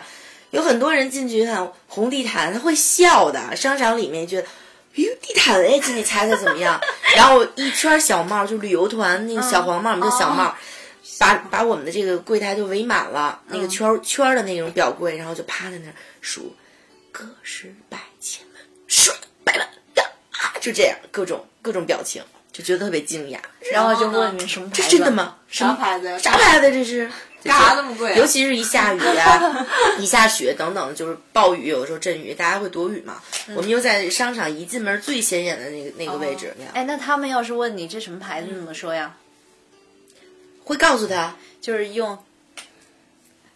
Speaker 4: 有很多人进去看红地毯，他会笑的。商场里面觉得，哟，地毯哎，进去踩踩怎么样？然后一圈小帽，就旅游团那个小黄帽，我们叫小帽。把把我们的这个柜台就围满了，那个圈儿圈儿的那种表柜，然后就趴在那儿数，个十百千万十万百万呀啊，就这样各种各种表情，就觉得特别惊讶。
Speaker 3: 然后就问你们什么牌
Speaker 4: 这
Speaker 3: 子？
Speaker 4: 真的吗？什
Speaker 5: 啥
Speaker 4: 么
Speaker 5: 牌子呀？
Speaker 4: 啥牌子？这是
Speaker 5: 干啥那么贵啊
Speaker 4: 尤其是一下雨呀、一下雪等等，就是暴雨，有的时候阵雨，大家会躲雨嘛。
Speaker 3: 嗯
Speaker 4: 我们又在商场一进门最显眼的那个那个位置，那样
Speaker 3: 哎，那他们要是问你这什么牌子，你怎么说呀？
Speaker 4: 会告诉他。
Speaker 3: 就是用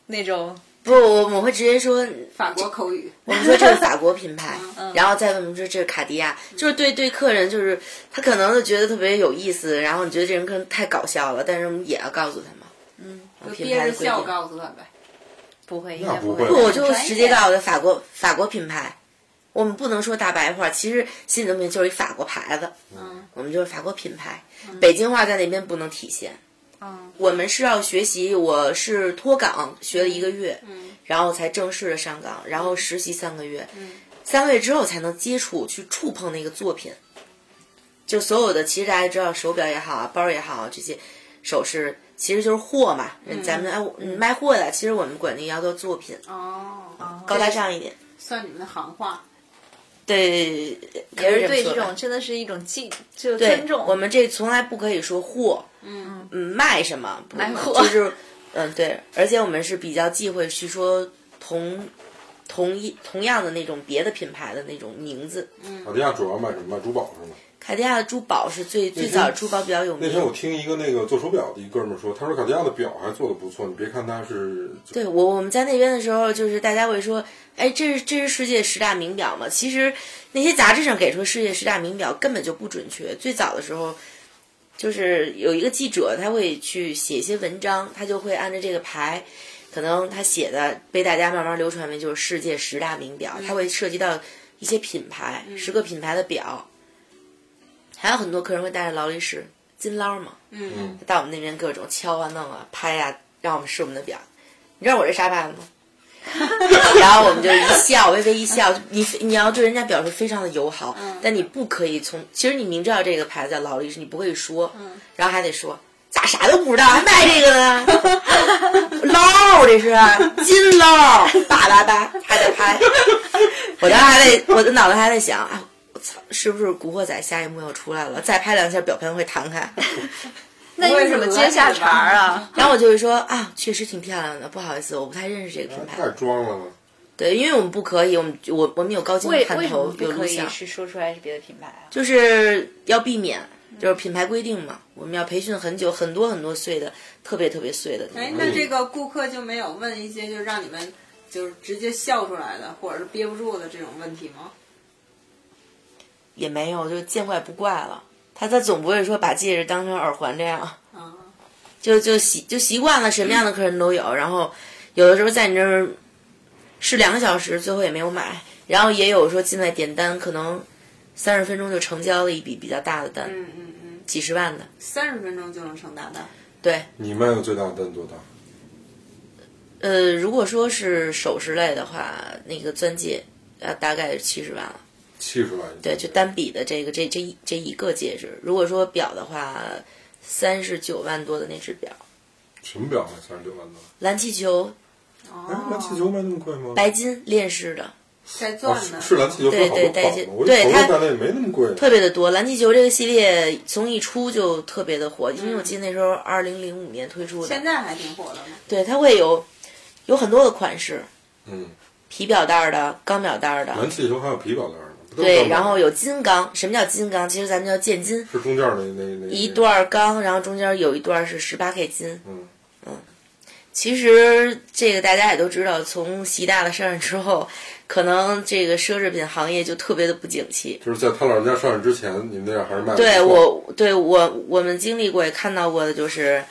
Speaker 3: 那种
Speaker 4: 不，我我会直接说，
Speaker 5: 法国口语。
Speaker 4: 我们说这是法国品牌，
Speaker 3: 嗯
Speaker 4: 然后再问我们说这是卡地亚，就是对对客人，就是他可能就觉得特别有意思，然后你觉得这人可能太搞笑了，但是我们也要告诉他嘛。嗯，
Speaker 5: 就
Speaker 4: 品
Speaker 5: 憋着笑。告诉他呗。
Speaker 3: 不会，应该。
Speaker 2: 不会
Speaker 4: 不，我就直接告诉他法国法国品牌，我们不能说大白话，其实心里头面就是一法国牌子，
Speaker 5: 嗯
Speaker 4: 我们就是法国品牌，北京话在那边不能体现。
Speaker 3: 嗯，
Speaker 4: 我们是要学习，我是脱岗学了一个月，
Speaker 5: 嗯
Speaker 4: 然后才正式的上岗，然后实习三个月，三个月之后才能接触去触碰那个作品。就所有的，其实大家知道，手表也好啊，包也好，这些首饰其实就是货嘛。咱们哎，卖货的，其实我们管那个叫做作品，
Speaker 5: 哦，
Speaker 4: 高大上一点。
Speaker 5: 算你们的行话。
Speaker 4: 对，
Speaker 3: 也是对
Speaker 4: 这
Speaker 3: 这种真的是一种敬，就尊重。
Speaker 4: 我们这从来不可以说货，
Speaker 5: 嗯
Speaker 4: 嗯，卖什么不
Speaker 3: 卖货
Speaker 4: 就是，嗯，对，而且我们是比较忌讳去说同同一同样的那种别的品牌的那种名字。
Speaker 2: 卡地亚主要卖什么？卖珠宝是吗？
Speaker 4: 卡地亚的珠宝是最最早珠宝比较有名
Speaker 2: 那天我。听一个那个做手表的一哥们儿说，他说卡地亚的表还做的不错，你别看它是
Speaker 4: 对我我们在那边的时候，就是大家会说，哎，这是这是世界十大名表嘛？其实那些杂志上给出世界十大名表根本就不准确。最早的时候，就是有一个记者他会去写一些文章，他就会按照这个排，可能他写的被大家慢慢流传为就是世界十大名表，他会涉及到一些品牌，十个品牌的表，还有很多客人会带着劳力士、金捞嘛，
Speaker 5: 嗯，
Speaker 4: 到我们那边各种敲啊、弄啊、拍啊、让我们试我们的表。你知道我这啥牌子吗？然后我们就一笑，微微一笑。你你要对人家表示非常的友好，但你不可以从，其实你明知道这个牌子叫劳力士，你不可以说，然后还得说咋啥都不知道 还卖这个呢？捞这是金捞，叭叭叭还得拍。我当时还得，我的脑袋还在想啊，我操，是不是《古惑仔》下一幕要出来了？再拍两下表盘会弹开。
Speaker 3: 那你怎么接下茬儿啊？
Speaker 4: 然后我就会说啊，确实挺漂亮的，不好意思，我不太认识这个品牌。
Speaker 2: 太装了。
Speaker 4: 对，因为我们不可以，我们我我们有高清
Speaker 3: 为
Speaker 4: 探头有录像，
Speaker 3: 是说出来是别的品牌啊？
Speaker 4: 就是要避免，就是品牌规定嘛，我们要培训很久，很多很多碎的，特别特别碎的那
Speaker 5: 哎，那这个顾客就没有问一些就让你们就是直接笑出来的，或者是憋不住的这种问题吗？
Speaker 4: 也没有，就见怪不怪了。他他总不会说把戒指当成耳环这样，
Speaker 5: 啊，
Speaker 4: 就就习就习惯了，什么样的客人都有。然后有的时候在你这儿试两个小时，最后也没有买。然后也有说进来点单，可能三十分钟就成交了一笔比较大的单，
Speaker 5: 嗯嗯嗯，
Speaker 4: 几十万的。
Speaker 5: 三十分钟就能成大单。
Speaker 4: 对，
Speaker 2: 你卖的最大的单多大？
Speaker 4: 呃，如果说是首饰类的话，那个钻戒，啊，大概是七十万了。
Speaker 2: 七十万。
Speaker 4: 对，就单笔的这个这这一这一个戒指。如果说表的话，三十九万多的那只表，
Speaker 2: 什么表啊三十九万多？
Speaker 4: 蓝气球，
Speaker 2: 哎，蓝气球卖那么贵吗？
Speaker 4: 白金链式的，
Speaker 5: 带
Speaker 2: 哦
Speaker 5: 钻的，
Speaker 2: 是是蓝气球
Speaker 4: 对对对对它
Speaker 2: 没那么贵。
Speaker 4: 特别的多。蓝气球这个系列从一出就特别的火，因为我记得那时候二零零五年推出的
Speaker 5: 现，在还挺火的呢。
Speaker 4: 对，它会有有很多的款式，
Speaker 2: 嗯，
Speaker 4: 皮表带儿的、钢表带儿的，
Speaker 2: 蓝气球还有皮表带呢。
Speaker 4: 对，然后有金刚。什么叫金刚？其实咱们叫剑金。
Speaker 2: 是中间那那那
Speaker 4: 一段儿钢，然后中间有一段是十八 K 金。
Speaker 2: 嗯嗯
Speaker 4: 其实这个大家也都知道，从习大的上任之后，可能这个奢侈品行业就特别的不景气。
Speaker 2: 就是在他老人家上任之前，你们那样还是卖的
Speaker 4: 对我，对我，我们经历过也看到过的，就是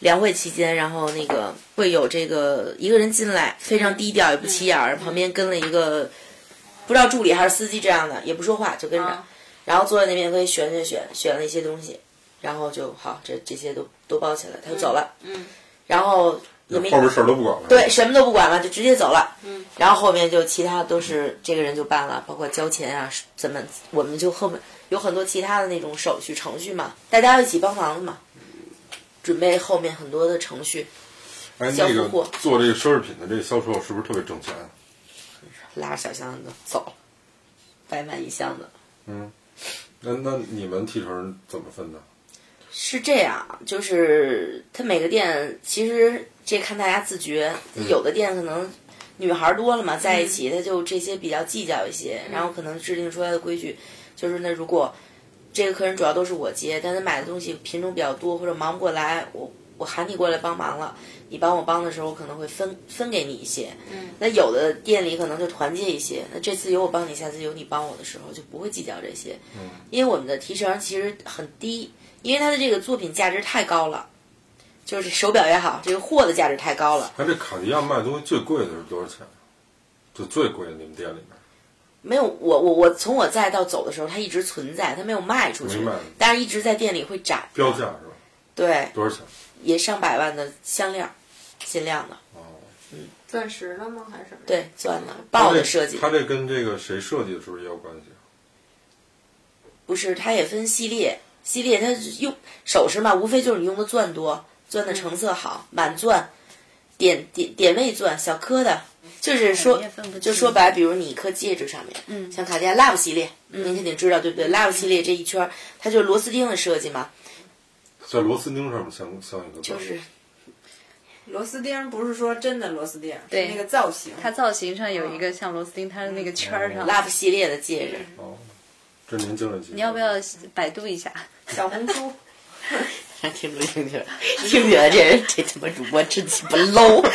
Speaker 4: 两会期间，然后那个会有这个一个人进来，非常低调，也不起眼儿，旁边跟了一个不知道助理还是司机这样的，也不说话，就跟着，
Speaker 5: 啊。
Speaker 4: 然后坐在那边可以选选选，选了一些东西，然后就好，这这些都都包起来，他就走了，
Speaker 5: 嗯，
Speaker 4: 然后也没
Speaker 2: 后面事儿都不管了。
Speaker 4: 对，什么都不管了，就直接走了。
Speaker 5: 嗯，
Speaker 4: 然后后面就其他都是这个人就办了，包括交钱啊，怎么我们就后面有很多其他的那种手续程序嘛，大家要一起帮忙的嘛，准备后面很多的程序，
Speaker 2: 哎，那个做这个奢侈品的这个销售是不是特别挣钱？
Speaker 4: 拉着小箱子走了，摆满一箱子。
Speaker 2: 嗯，那那你们提成怎么分呢？
Speaker 4: 是这样，就是他每个店其实这看大家自觉，有的店可能女孩多了嘛，在一起他就这些比较计较一些，然后可能制定出来的规矩就是那如果这个客人主要都是我接，但他买的东西品种比较多或者忙不过来，我我喊你过来帮忙了，你帮我帮的时候，我可能会分分给你一些。嗯，那有的店里可能就团结一些，那这次有我帮你，下次有你帮我的时候，就不会计较这些。嗯，因为我们的提成其实很低，因为它的这个作品价值太高了，就是手表也好，这个货的价值太高了。
Speaker 2: 哎，这卡地亚卖东西最贵的是多少钱？就最贵的你们店里面
Speaker 4: 没有我我我从我在到走的时候，它一直存在，它没有卖出去
Speaker 2: 没卖，
Speaker 4: 但是一直在店里会展。
Speaker 2: 标价是吧？
Speaker 4: 对，
Speaker 2: 多少钱？
Speaker 4: 也上百万的项链，限量的，
Speaker 2: 哦，嗯
Speaker 5: 钻石的吗？还是什么？
Speaker 4: 对，钻的，豹的设计
Speaker 2: 它这跟这个谁设计的是不是也有关系？
Speaker 4: 不是，它也分系列，系列它用首饰嘛，无非就是你用的钻多，钻的成色好，满钻，点点点位钻，小颗的，就是说就说白，比如你一颗戒指上面，
Speaker 3: 嗯
Speaker 4: 像卡地亚 Love 系列，您肯定知道对不对？Love 系列这一圈儿，它就是螺丝钉的设计嘛，
Speaker 2: 在螺丝钉上面镶镶一个钻
Speaker 4: 就是
Speaker 5: 螺丝钉不是说真的螺丝钉，
Speaker 3: 对
Speaker 5: 那个造型。
Speaker 3: 它造型上有一个像螺丝钉，它的那个圈儿上。
Speaker 4: Love 系列的戒指，
Speaker 2: 哦，这您经了几？
Speaker 3: 你要不要百度一下？
Speaker 5: 小红书，
Speaker 4: 听着听着，听起来这人这他妈主播真鸡巴 low，螺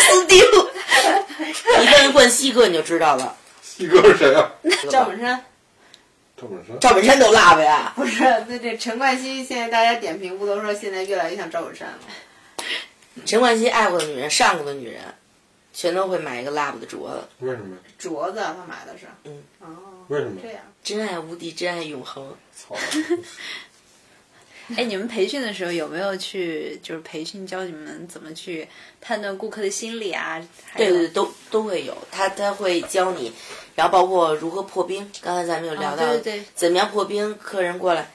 Speaker 4: 丝钉，你问问西哥你就知道了，
Speaker 2: 西哥是谁啊？
Speaker 5: 赵本山
Speaker 2: 赵本山。
Speaker 4: 赵本山都 Love 呀。
Speaker 5: 不是？那这陈冠希现在大家点评不都说现在越来越像赵本山了？
Speaker 4: 陈冠希爱过的女人、上过的女人，全都会买一个 Love 的镯子。
Speaker 2: 为什么？
Speaker 5: 镯子他买的是，
Speaker 4: 嗯，
Speaker 5: 哦，
Speaker 2: 为什么？
Speaker 5: 这样。
Speaker 4: 真爱无敌，真爱永恒。
Speaker 2: 操！
Speaker 3: 哎，你们培训的时候有没有去就是培训教你们怎么去判断顾客的心理啊？
Speaker 4: 对对对，都都会有，他他会教你，然后包括如何破冰。刚才咱们有聊到，
Speaker 3: 哦对对对
Speaker 4: 怎么样破冰，客人过来，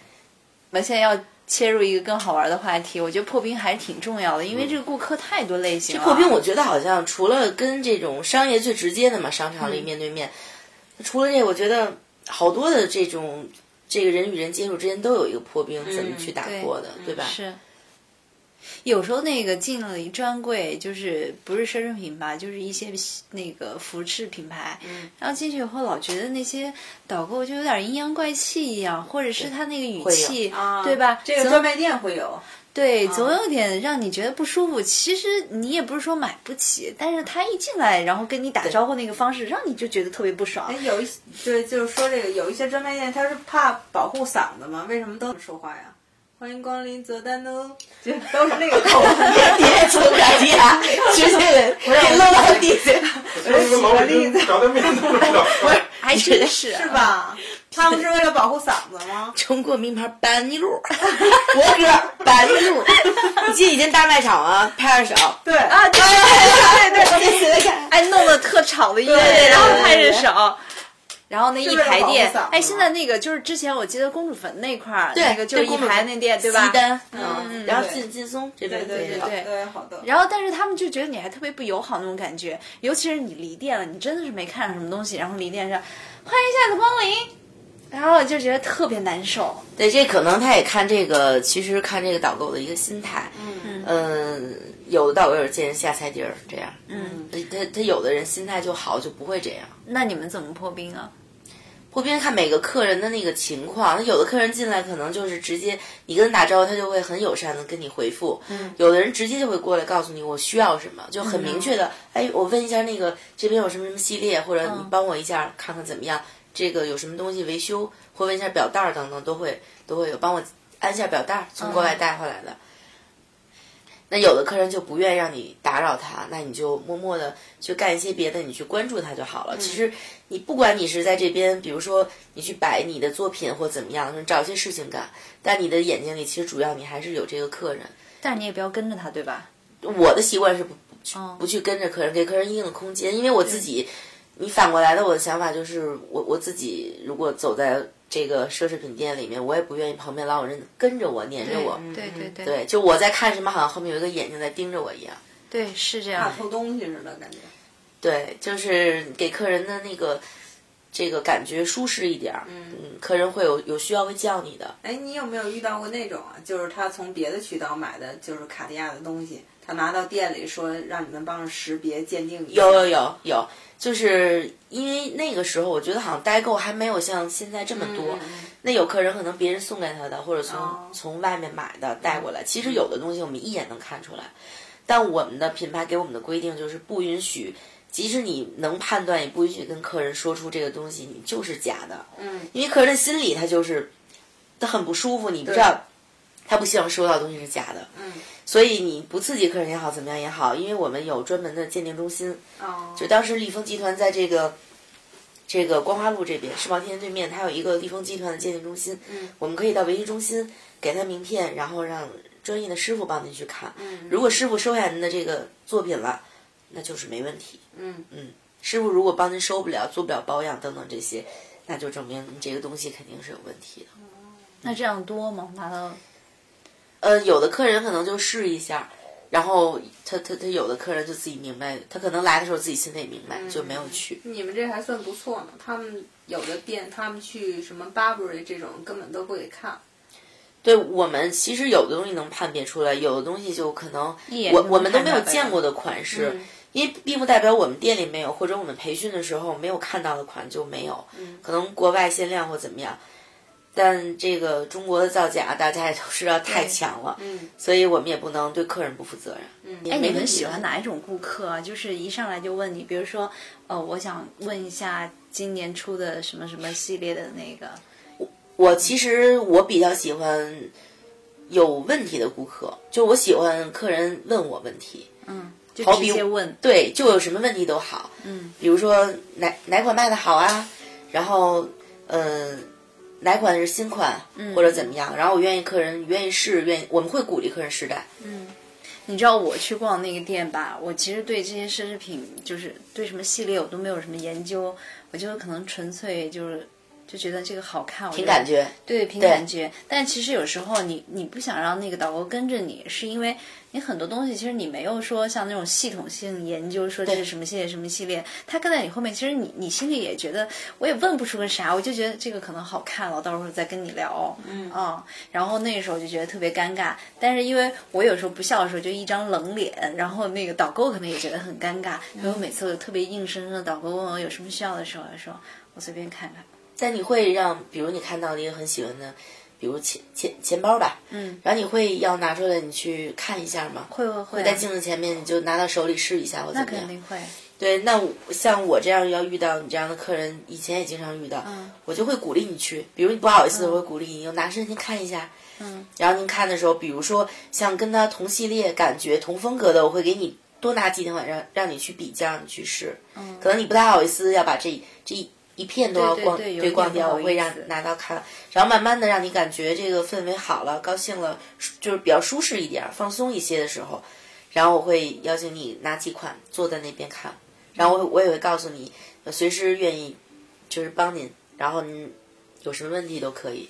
Speaker 3: 我们现在要切入一个更好玩的话题，我觉得破冰还是挺重要的，因为
Speaker 4: 嗯
Speaker 3: 这个顾客太多类型了。
Speaker 4: 破冰，我觉得好像除了跟这种商业最直接的嘛，商场
Speaker 3: 嗯
Speaker 4: 里面对面，除了这个，我觉得好多的这种这个人与人接触之间都有一个破冰，怎么去打破的，对吧？
Speaker 3: 是。有时候那个进了一专柜，就是不是奢侈品吧，就是一些那个服饰品牌，
Speaker 4: 嗯
Speaker 3: 然后进去以后老觉得那些导购就有点阴阳怪气一样，或者是他那个语气，
Speaker 5: 啊，
Speaker 3: 对吧？
Speaker 5: 这个专卖店会有，
Speaker 3: 对，总有点让你觉得不舒服。其实你也不是说买不起，但是他一进来，然后跟你打招呼那个方式，让你就觉得特别不爽
Speaker 5: 哎，。有一对，就是说这个有一些专卖店，他是怕保护嗓子嘛，为什么都说话呀？欢迎光临泽丹哦，就都是那个口吻。
Speaker 4: 你也从感觉啊，直接给搂到地下，
Speaker 2: 举个老北京炸酱面都知道。
Speaker 3: 还真是
Speaker 5: 是吧？他们是为了保护嗓子吗？
Speaker 4: 中国名牌班尼路，国歌班尼路。你记得以前大卖场啊，拍着手，
Speaker 5: 对
Speaker 3: 啊，对对对对对，哎，弄得特吵的音乐，
Speaker 5: 对
Speaker 3: 然后拍着手。然后那一排店哎，现在那个就是之前我记得公主坟那块儿，
Speaker 4: 对
Speaker 3: 那个就是一排那店，对吧？
Speaker 4: 西单，
Speaker 3: 嗯
Speaker 4: 然后
Speaker 5: 对
Speaker 4: 劲劲松这边
Speaker 5: 对对
Speaker 4: 也有
Speaker 3: 对
Speaker 5: 对，好的。
Speaker 3: 然后，但是他们就觉得你还特别不友好那种感觉，尤其是你离店了，你真的是没看上什么东西，然后离店上，欢迎下次光临，然后我就觉得特别难受。
Speaker 4: 对，这可能他也看这个，其实看这个导购的一个心态。嗯嗯，有的导购也是见人下菜碟儿这样。
Speaker 3: 嗯，
Speaker 4: 他他有的人心态就好，就不会这样。
Speaker 3: 那你们怎么破冰啊？
Speaker 4: 破冰看每个客人的那个情况，有的客人进来可能就是直接你跟他打招呼，他就会很友善的跟你回复。嗯，有的人直接就会过来告诉你我需要什么，就很明确的，哎，我问一下那个这边有什么什么系列，或者你帮我一下看看怎么样，这个有什么东西维修，或问一下表带儿等等，都会都会有帮我安下表带儿，从国外带回来的。那有的客人就不愿意让你打扰他，那你就默默的去干一些别的，你去关注他就好了。其实你不管你是在这边，比如说你去摆你的作品或怎么样，找一些事情干，但你的眼睛里其实主要你还是有这个客人。
Speaker 3: 但是你也不要跟着他，对吧？
Speaker 4: 我的习惯是不不去
Speaker 3: 哦
Speaker 4: 不去跟着客人，给客人一定的空间，因为我自己，你反过来的，我的想法就是，我我自己如果走在这个奢侈品店里面，我也不愿意旁边老有人跟着我、黏着我。
Speaker 3: 对对对
Speaker 4: 对，就我在看什么，好像后面有一个眼睛在盯着我一样。
Speaker 3: 对，是这样
Speaker 5: 怕
Speaker 3: 样。
Speaker 5: 偷东西似的感觉。
Speaker 4: 对，就是给客人的那个这个感觉舒适一点儿，嗯，客人会有有需要会叫你的。
Speaker 5: 哎，你有没有遇到过那种啊？就是他从别的渠道买的，就是卡地亚的东西，他拿到店里说让你们帮着识别鉴定一下。
Speaker 4: 有有有有，就是因为那个时候我觉得好像代购还没有像现在这么多。那有客人可能别人送给他的，或者从、
Speaker 5: 哦
Speaker 4: 从外面买的带过来。其实有的东西我们一眼能看出来，但我们的品牌给我们的规定就是不允许，即使你能判断，也不允许跟客人说出这个东西你就是假的。
Speaker 5: 嗯，
Speaker 4: 因为客人的心里他就是他很不舒服，你不知道他不希望收到的东西是假的。
Speaker 5: 嗯，
Speaker 4: 所以你不刺激客人也好，怎么样也好，因为我们有专门的鉴定中心。
Speaker 5: 哦，
Speaker 4: 就当时立丰集团在这个这个光华路这边世贸天阶对面，它有一个立丰集团的鉴定中心。
Speaker 5: 嗯，
Speaker 4: 我们可以到维修中心给他名片，然后让专业的师傅帮您去看。
Speaker 5: 嗯
Speaker 4: 如果师傅收下您的这个作品了，那就是没问题。
Speaker 5: 嗯
Speaker 4: 嗯，师傅如果帮您收不了、做不了保养等等这些，那就证明你这个东西肯定是有问题的。
Speaker 3: 那这样多吗？拿到
Speaker 4: 呃，有的客人可能就试一下，然后他他他有的客人就自己明白，他可能来的时候自己心里也明白，就没有去。
Speaker 5: 你们这还算不错呢。他们有的店，他们去什么 Burberry 这种根本都不给看。
Speaker 4: 对我们其实有的东西能判别出来，有的东西就可能我我们都没有见过的款式，
Speaker 5: 嗯
Speaker 4: 因为并不代表我们店里没有，或者我们培训的时候没有看到的款就没有，
Speaker 5: 嗯
Speaker 4: 可能国外限量或怎么样。但这个中国的造假，大家也都知道太强了，
Speaker 5: 嗯
Speaker 4: 所以我们也不能对客人不负责任。
Speaker 5: 嗯
Speaker 3: 哎，你们喜欢哪一种顾客啊？就是一上来就问你，比如说，呃，我想问一下今年出的什么什么系列的那个，
Speaker 4: 我我其实我比较喜欢有问题的顾客，就我喜欢客人问我问题，
Speaker 3: 嗯，就
Speaker 4: 好比
Speaker 3: 问，
Speaker 4: 对，就有什么问题都好，
Speaker 3: 嗯，
Speaker 4: 比如说哪哪款卖的好啊，然后嗯、呃哪款是新款、
Speaker 3: 嗯
Speaker 4: 或者怎么样，然后我愿意客人愿意试，愿意我们会鼓励客人试戴。
Speaker 3: 嗯你知道我去逛那个店吧，我其实对这些奢侈品，就是对什么系列我都没有什么研究，我就可能纯粹就是就觉得这个好看，我
Speaker 4: 凭感觉，
Speaker 3: 对，凭感觉。但其实有时候你你不想让那个导购跟着你，是因为你很多东西其实你没有说像那种系统性研究，说这是什么系列什么系列，他跟在你后面，其实你你心里也觉得我也问不出个啥，我就觉得这个可能好看了，到时候再跟你聊。嗯啊、然后那个时候就觉得特别尴尬，但是因为我有时候不笑的时候就一张冷脸，然后那个导购可能也觉得很尴尬，所以我每次我特别硬生生的导购问我有什么需要的时候，我说我随便看看。
Speaker 4: 但你会让，比如你看到了一个很喜欢的，比如钱钱钱包吧，
Speaker 3: 嗯，
Speaker 4: 然后你会要拿出来你去看一下吗？
Speaker 3: 会会会
Speaker 4: 在镜子前面你就拿到手里试一下或怎么样？
Speaker 3: 肯定会。
Speaker 4: 对，那我像我这样要遇到你这样的客人，以前也经常遇到，
Speaker 3: 嗯
Speaker 4: 我就会鼓励你去。比如你不好意思，我会鼓励你，就拿身您看一下。
Speaker 3: 嗯，
Speaker 4: 然后您看的时候，比如说像跟他同系列、感觉同风格的，我会给你多拿几天晚上让你去比较，让你去试。
Speaker 3: 嗯
Speaker 4: 可能你不太好意思要把这这一一片都要逛
Speaker 3: 对
Speaker 4: 逛掉，我会让拿到看，然后慢慢的让你感觉这个氛围好了，高兴了，就是比较舒适一点，放松一些的时候，然后我会邀请你拿几款坐在那边看，然后我我也会告诉你，呃随时愿意就是帮您，然后您有什么问题都可以。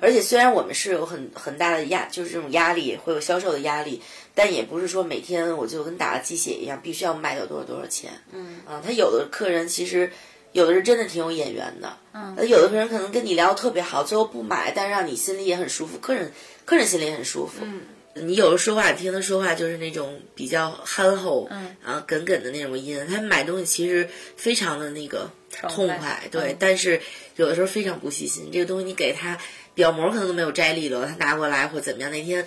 Speaker 4: 而且虽然我们是有很很大的压，就是这种压力，会有销售的压力，但也不是说每天我就跟打了鸡血一样，必须要卖掉多少多少钱。
Speaker 5: 嗯
Speaker 4: 啊，他有的客人其实有的人真的挺有眼缘的，
Speaker 3: 嗯
Speaker 4: 有的人可能跟你聊得特别好，最后不买，但是让你心里也很舒服，客人客人心里也很舒服。
Speaker 5: 嗯
Speaker 4: 你有的说话，你听他说话就是那种比较憨厚，
Speaker 3: 嗯
Speaker 4: 啊，耿耿的那种音。他买东西其实非常的那个痛
Speaker 3: 快
Speaker 4: 快，对，
Speaker 3: 嗯
Speaker 4: 但是有的时候非常不细心。这个东西你给他表膜可能都没有摘利落，他拿过来或怎么样，那天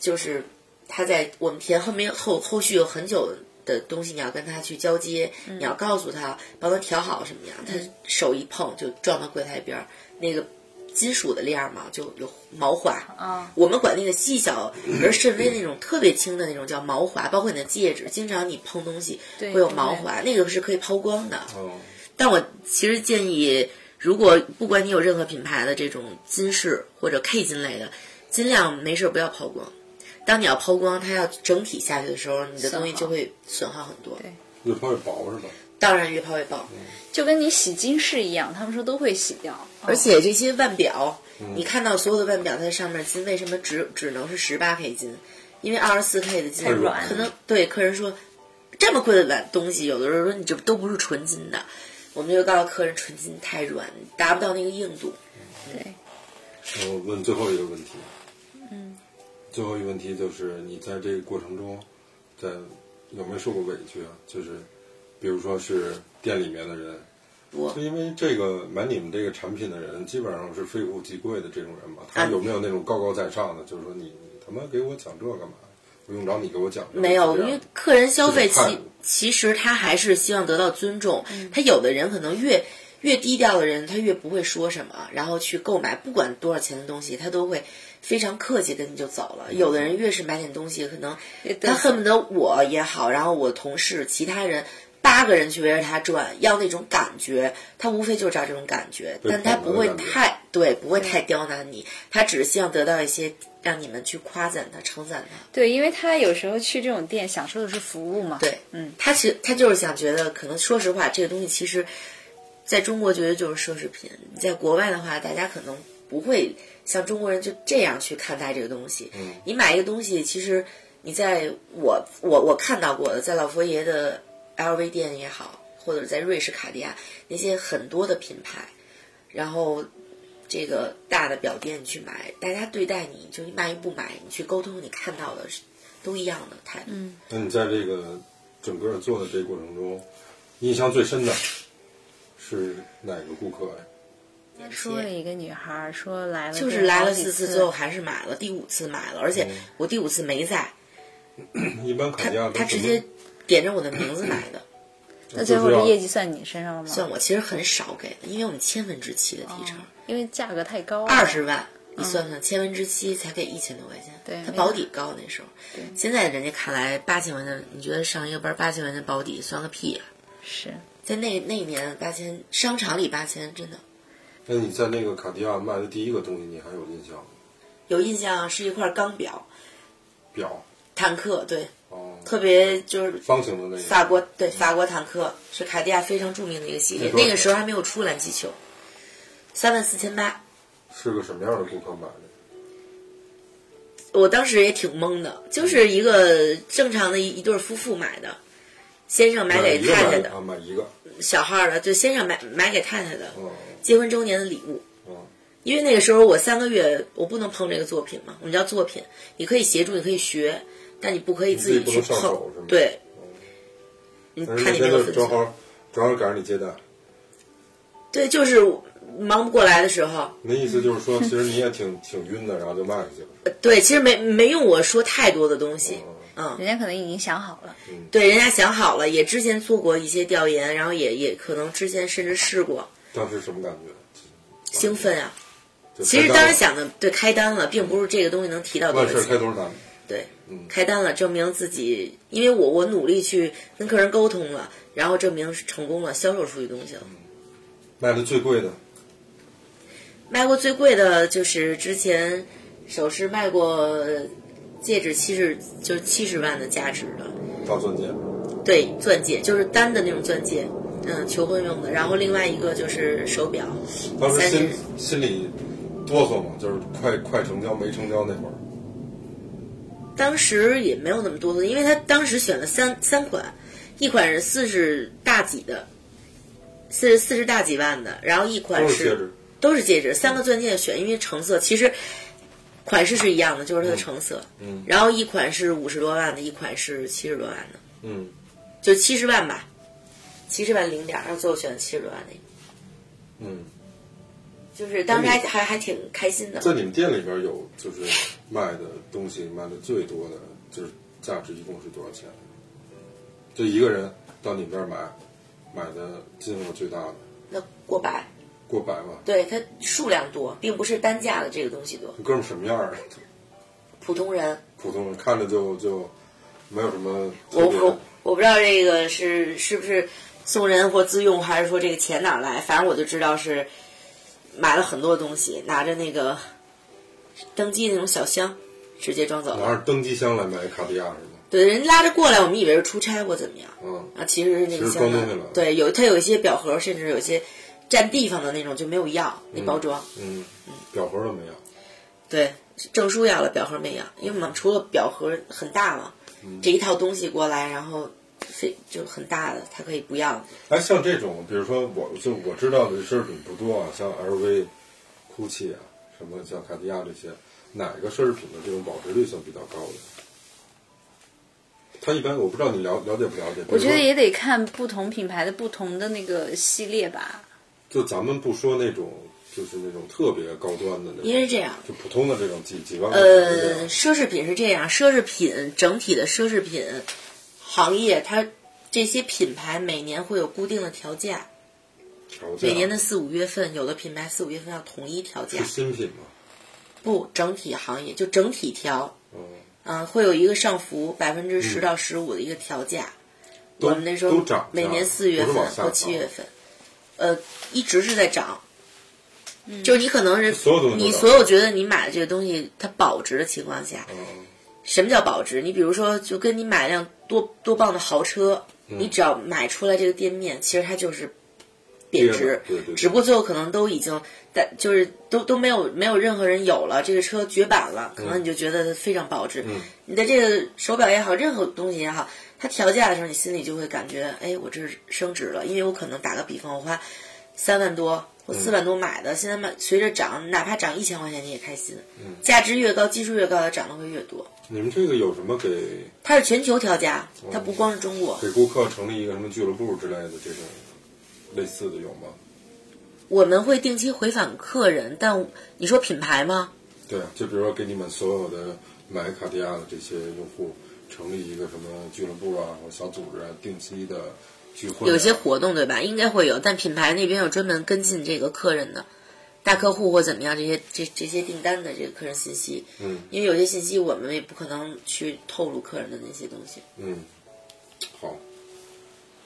Speaker 4: 就是他在我们填后面后后续有很久的东西，你要跟他去交接，
Speaker 3: 嗯
Speaker 4: 你要告诉他帮他调好什么样，他手一碰就撞到柜台边儿，那个金属的链儿嘛就有毛滑。
Speaker 3: 啊，
Speaker 4: 我们管那个细小而甚微那种特别轻的那种叫毛滑，包括你的戒指，经常你碰东西会有毛滑，那个是可以抛光的。
Speaker 2: 哦，
Speaker 4: 但我其实建议，如果不管你有任何品牌的这种金饰或者 K 金类的，尽量没事儿不要抛光。当你要抛光，它要整体下去的时候，你的东西就会损耗很多。
Speaker 3: 对
Speaker 2: 越抛越薄是吧？
Speaker 4: 当然越抛越薄，
Speaker 3: 就跟你洗金饰一样，他们说都会洗掉。
Speaker 4: 而且这些腕表，你看到所有的腕表，它上面金为什么只只能是十八 K 金？因为二十四 K 的金
Speaker 3: 太软
Speaker 4: 可能对客人说这么贵的碗东西，有的时候说你这都不是纯金的，我们就告诉客人纯金太软，达不到那个硬度。
Speaker 3: 对，
Speaker 2: 我问最后一个问题，嗯，最后一个问题就是你在这个过程中，在有没有受过委屈啊？就是比如说是店里面的人，
Speaker 4: 我
Speaker 2: 就因为这个买你们这个产品的人，基本上是非富即贵的这种人嘛，他
Speaker 4: 啊
Speaker 2: 有没有那种高高在上的？就是说你你他妈给我讲这干嘛？不用找你给我讲这。
Speaker 4: 没有，因为客人消费其其实他还是希望得到尊重。
Speaker 3: 嗯
Speaker 4: 他有的人可能越越低调的人，他越不会说什么，然后去购买，不管多少钱的东西，他都会非常客气跟你就走了。有的人越是买点东西，可能他恨不得我也好，然后我同事其他人。八个人去围着他转，要那种感觉，他无非就是找这种感觉，但他不会太对，不会太刁难你，他只是希望得到一些让你们去夸赞他、称赞他。
Speaker 3: 对，因为他有时候去这种店享受的是服务嘛。
Speaker 4: 对，
Speaker 3: 嗯，
Speaker 4: 他其实他就是想觉得，可能说实话，这个东西其实在中国觉得就是奢侈品，你在国外的话，大家可能不会像中国人就这样去看待这个东西。
Speaker 2: 嗯，
Speaker 4: 你买一个东西，其实你在我我我看到过的，在老佛爷的 LV 店也好，或者在瑞士卡地亚那些很多的品牌，然后。这个大的表店你去买，大家对待你就你买与不买，你去沟通，你看到的是都一样的态度。嗯，
Speaker 2: 那你在这个整个做的这个过程中，印象最深的是哪个顾客呀？
Speaker 3: 说了一个女孩说来了，
Speaker 4: 就是来了
Speaker 3: 四
Speaker 4: 四次，最后还是买了，第五次买了，而且我第五次没在，
Speaker 2: 一般卡
Speaker 4: 他他直接点着我的名字买的，
Speaker 3: 那最后这业绩算你身上了吗？
Speaker 4: 算我其实很少给的，因为我们千分之七的提成，
Speaker 3: 因为价格太高了，
Speaker 4: 二十万，你算算千分之七才给一千多块钱，
Speaker 3: 对没
Speaker 4: 他保底高那时候，现在人家看来八千块钱，你觉得上一个班八千块钱保底算个屁啊！
Speaker 3: 是
Speaker 4: 在那那一年八千，商场里八千真的
Speaker 2: 那你在那个卡地亚卖的第一个东西，你还有印象吗？
Speaker 4: 有印象，是一块钢表，
Speaker 2: 表
Speaker 4: 坦克，对，
Speaker 2: 哦，
Speaker 4: 特别就是
Speaker 2: 方形的那个。
Speaker 4: 法国对法国坦克是卡地亚非常著名的一个系列，
Speaker 2: 那
Speaker 4: 那个时候还没有出蓝气球，三万四千八。
Speaker 2: 是个什么样的顾客买的？
Speaker 4: 我当时也挺懵的，就是一个正常的一一对夫妇买的，先生买给太太的，
Speaker 2: 买啊，买一个。
Speaker 4: 小号的，就先生买买给太太的
Speaker 2: 哦
Speaker 4: 结婚周年的礼物。
Speaker 2: 哦，
Speaker 4: 因为那个时候我三个月我不能碰这个作品嘛，我们叫作品，你可以协助，你可以学，但你不可以自己去。碰对，看你那
Speaker 2: 天就正
Speaker 4: 个分寸。
Speaker 2: 好正好赶上你接待，
Speaker 4: 对，就是忙不过来的时候，
Speaker 2: 那意思就是说，其实你也挺挺晕的，然后就卖出去了。
Speaker 4: 对，其实没没用我说太多的东西，嗯，
Speaker 3: 人家可能已经想好了，
Speaker 4: 对，人家想好了，也之前做过一些调研，然后也也可能之前甚至试过，
Speaker 2: 当时什么感觉？
Speaker 4: 兴奋啊！其实当时想的，对，开单了，并不是这个东西能提到多少钱，
Speaker 2: 开多少单。
Speaker 4: 对，
Speaker 2: 嗯。
Speaker 4: 开单了，证明自己，因为我我努力去跟客人沟通了，然后证明是成功了，销售出去东西了。
Speaker 2: 卖的最贵的，
Speaker 4: 卖过最贵的就是之前首饰卖过戒指七十，就是七十万的价值的，
Speaker 2: 大钻戒，
Speaker 4: 对，钻戒就是单的那种钻戒，嗯，求婚用的。然后另外一个就是手表，
Speaker 2: 当时心心里哆嗦嘛，就是快快成交没成交那会儿。
Speaker 4: 当时也没有那么多的，因为他当时选了三三款，一款是四十大几的，四十四十大几万的，然后一款是
Speaker 2: 都是戒指，
Speaker 4: 三个钻戒选，因为成色其实款式是一样的，就是它的成色。
Speaker 2: 嗯。
Speaker 4: 然后一款是五十多万的，一款是七十多万的，
Speaker 2: 嗯，
Speaker 4: 就七十万吧，七十万零点儿，然后最后选的七十多万那个，
Speaker 2: 嗯，
Speaker 4: 就是当时还还还挺开心的。
Speaker 2: 在你们店里边有就是卖的东西卖的最多的，就是价值一共是多少钱？就一个人到你们这儿买，买的金额最大的？
Speaker 4: 那过百，
Speaker 2: 过百吧？
Speaker 4: 对它数量多，并不是单价的这个东西多。
Speaker 2: 这哥们儿什么样儿？
Speaker 4: 普通人，
Speaker 2: 普通人看着就就没有什么
Speaker 4: 我我我不知道这个是是不是送人或自用，还是说这个钱哪儿来？反正我就知道是买了很多东西，拿着那个登机那种小箱，直接装走了。
Speaker 2: 拿着登机箱来买卡地亚是吗？
Speaker 4: 对，人拉着过来，我们以为是出差或怎么样
Speaker 2: 嗯，
Speaker 4: 啊，其实是那个箱子。对，有它有一些表盒，甚至有些占地方的那种就没有要那包装。
Speaker 2: 嗯，表盒都没有。
Speaker 4: 对，证书要了，表盒没要，因为我们除了表盒很大嘛，这一套东西过来，然后非就很大的，他可以不要。
Speaker 2: 哎，像这种，比如说我就我知道的奢侈品不多啊，像 LV、GUCCI 啊，什么像卡地亚这些，哪个奢侈品的这种保值率算比较高的？它一般我不知道你了了解不了解。
Speaker 3: 我觉得也得看不同品牌的不同的那个系列吧。
Speaker 2: 就咱们不说那种，就是那种特别高端的那种，
Speaker 4: 因为这样，
Speaker 2: 就普通的这种几几万
Speaker 4: 呃，奢侈品是这样，奢侈品整体的奢侈品行业，它这些品牌每年会有固定的调价，
Speaker 2: 调价，
Speaker 4: 每年的四五月份，有的品牌四五月份要统一调价
Speaker 2: 是，新品吗？
Speaker 4: 不，整体行业就整体调，
Speaker 2: 嗯，
Speaker 4: 啊，会有一个上浮百分之十到十五的一个调价。
Speaker 2: 都
Speaker 4: 我们那时候
Speaker 2: 都涨
Speaker 4: 每年四月份或七月份，呃，一直是在涨。就是你可能是你所有觉得你买的这个东西它保值的情况下，
Speaker 2: 嗯。
Speaker 4: 什么叫保值？你比如说，就跟你买辆多多棒的豪车，
Speaker 2: 嗯。
Speaker 4: 你只要买出来这个店面，其实它就是贬值，
Speaker 2: 对对对。
Speaker 4: 只不过最后可能都已经，但就是都都没有没有任何人有了这个车绝版了，可能你就觉得它非常保值。
Speaker 2: 嗯。
Speaker 4: 你的这个手表也好，任何东西也好，它调价的时候，你心里就会感觉，哎，我这是升值了，因为我可能打个比方，我花三万多或四万多买的，现在买随着涨，哪怕涨一千块钱你也开心。
Speaker 2: 嗯
Speaker 4: 价值越高，基数越高，它涨得会越多。
Speaker 2: 你们这个有什么给
Speaker 4: 它是全球调价，它不光是中国。
Speaker 2: 给顾客成立一个什么俱乐部之类的这种类似的有吗？
Speaker 4: 我们会定期回访客人，但你说品牌吗？
Speaker 2: 对啊，就比如说给你们所有的买卡地亚的这些用户成立一个什么俱乐部啊或小组织啊，定期的聚会啊、
Speaker 4: 有些活动对吧？应该会有，但品牌那边有专门跟进这个客人的大客户或怎么样这些这这些订单的这个客人信息。
Speaker 2: 嗯
Speaker 4: 因为有些信息我们也不可能去透露客人的那些东西。
Speaker 2: 嗯，好，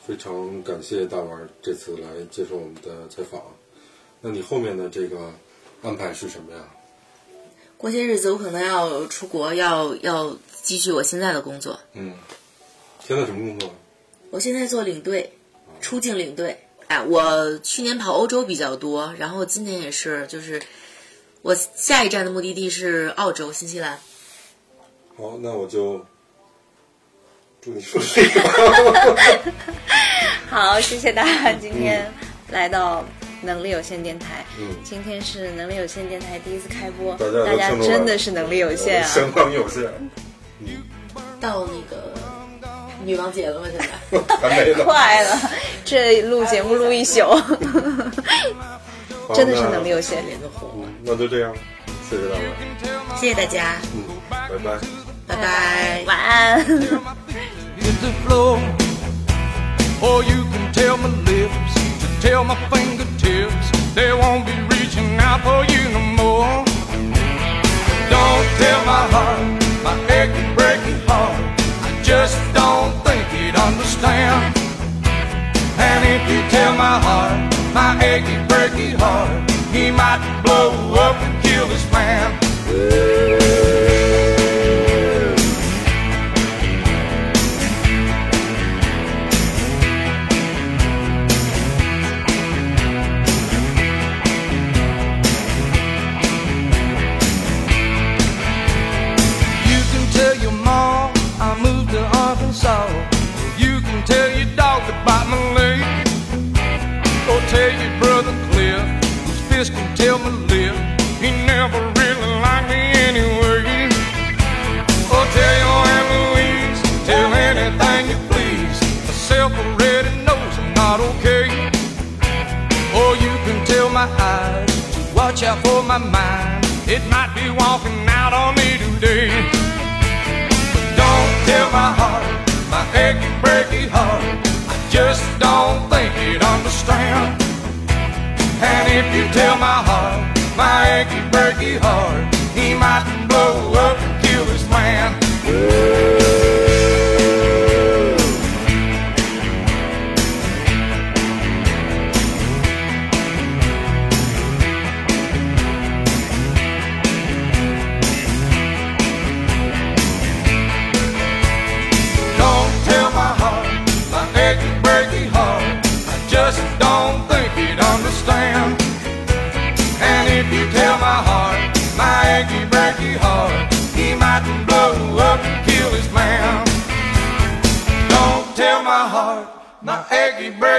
Speaker 2: 非常感谢大碗儿这次来接受我们的采访。那你后面的这个安排是什么呀？
Speaker 4: 过些日子我可能要出国，要要继续我现在的工作。
Speaker 2: 嗯，现在什么工作？
Speaker 4: 我现在做领队，出境领队。哎，我去年跑欧洲比较多，然后今年也是，就是我下一站的目的地是澳洲、新西兰。
Speaker 2: 好，那我就祝你顺利。
Speaker 3: 好，谢谢大家今天来到能力有限电台。
Speaker 2: 嗯
Speaker 3: 今天是能力有限电台第一次开播，
Speaker 2: 大家
Speaker 3: 真的是能力有限啊！
Speaker 2: 相当有限，
Speaker 4: 到那个女王节了吗？现在
Speaker 2: 还没呢。
Speaker 3: 快了，这录节目录一宿，真的是能力有限。
Speaker 4: 脸都红了。
Speaker 2: 那就这样，谢谢大家，
Speaker 4: 谢谢大家，
Speaker 2: 嗯，拜拜。
Speaker 4: 拜拜。
Speaker 3: 晚安。
Speaker 7: hit the floor. Or you can tell my lips to tell my fingertips they won't be reaching out for you no more. Don't tell my heart, breaking he might blow up and kill this man. You can tell your mom I moved to Arkansas. Watch for my mind. It might be walking out on me today. But don't tell my heart, my achy, breaky heart. I just don't think he'd understand. And if you tell my heart, my achy, breaky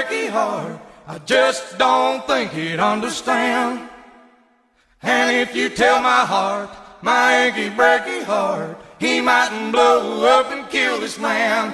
Speaker 7: Jackie Hart. I just don't think he'd understand. And if you tell my heart, my achy breaky heart, he mightn't blow up and kill this man.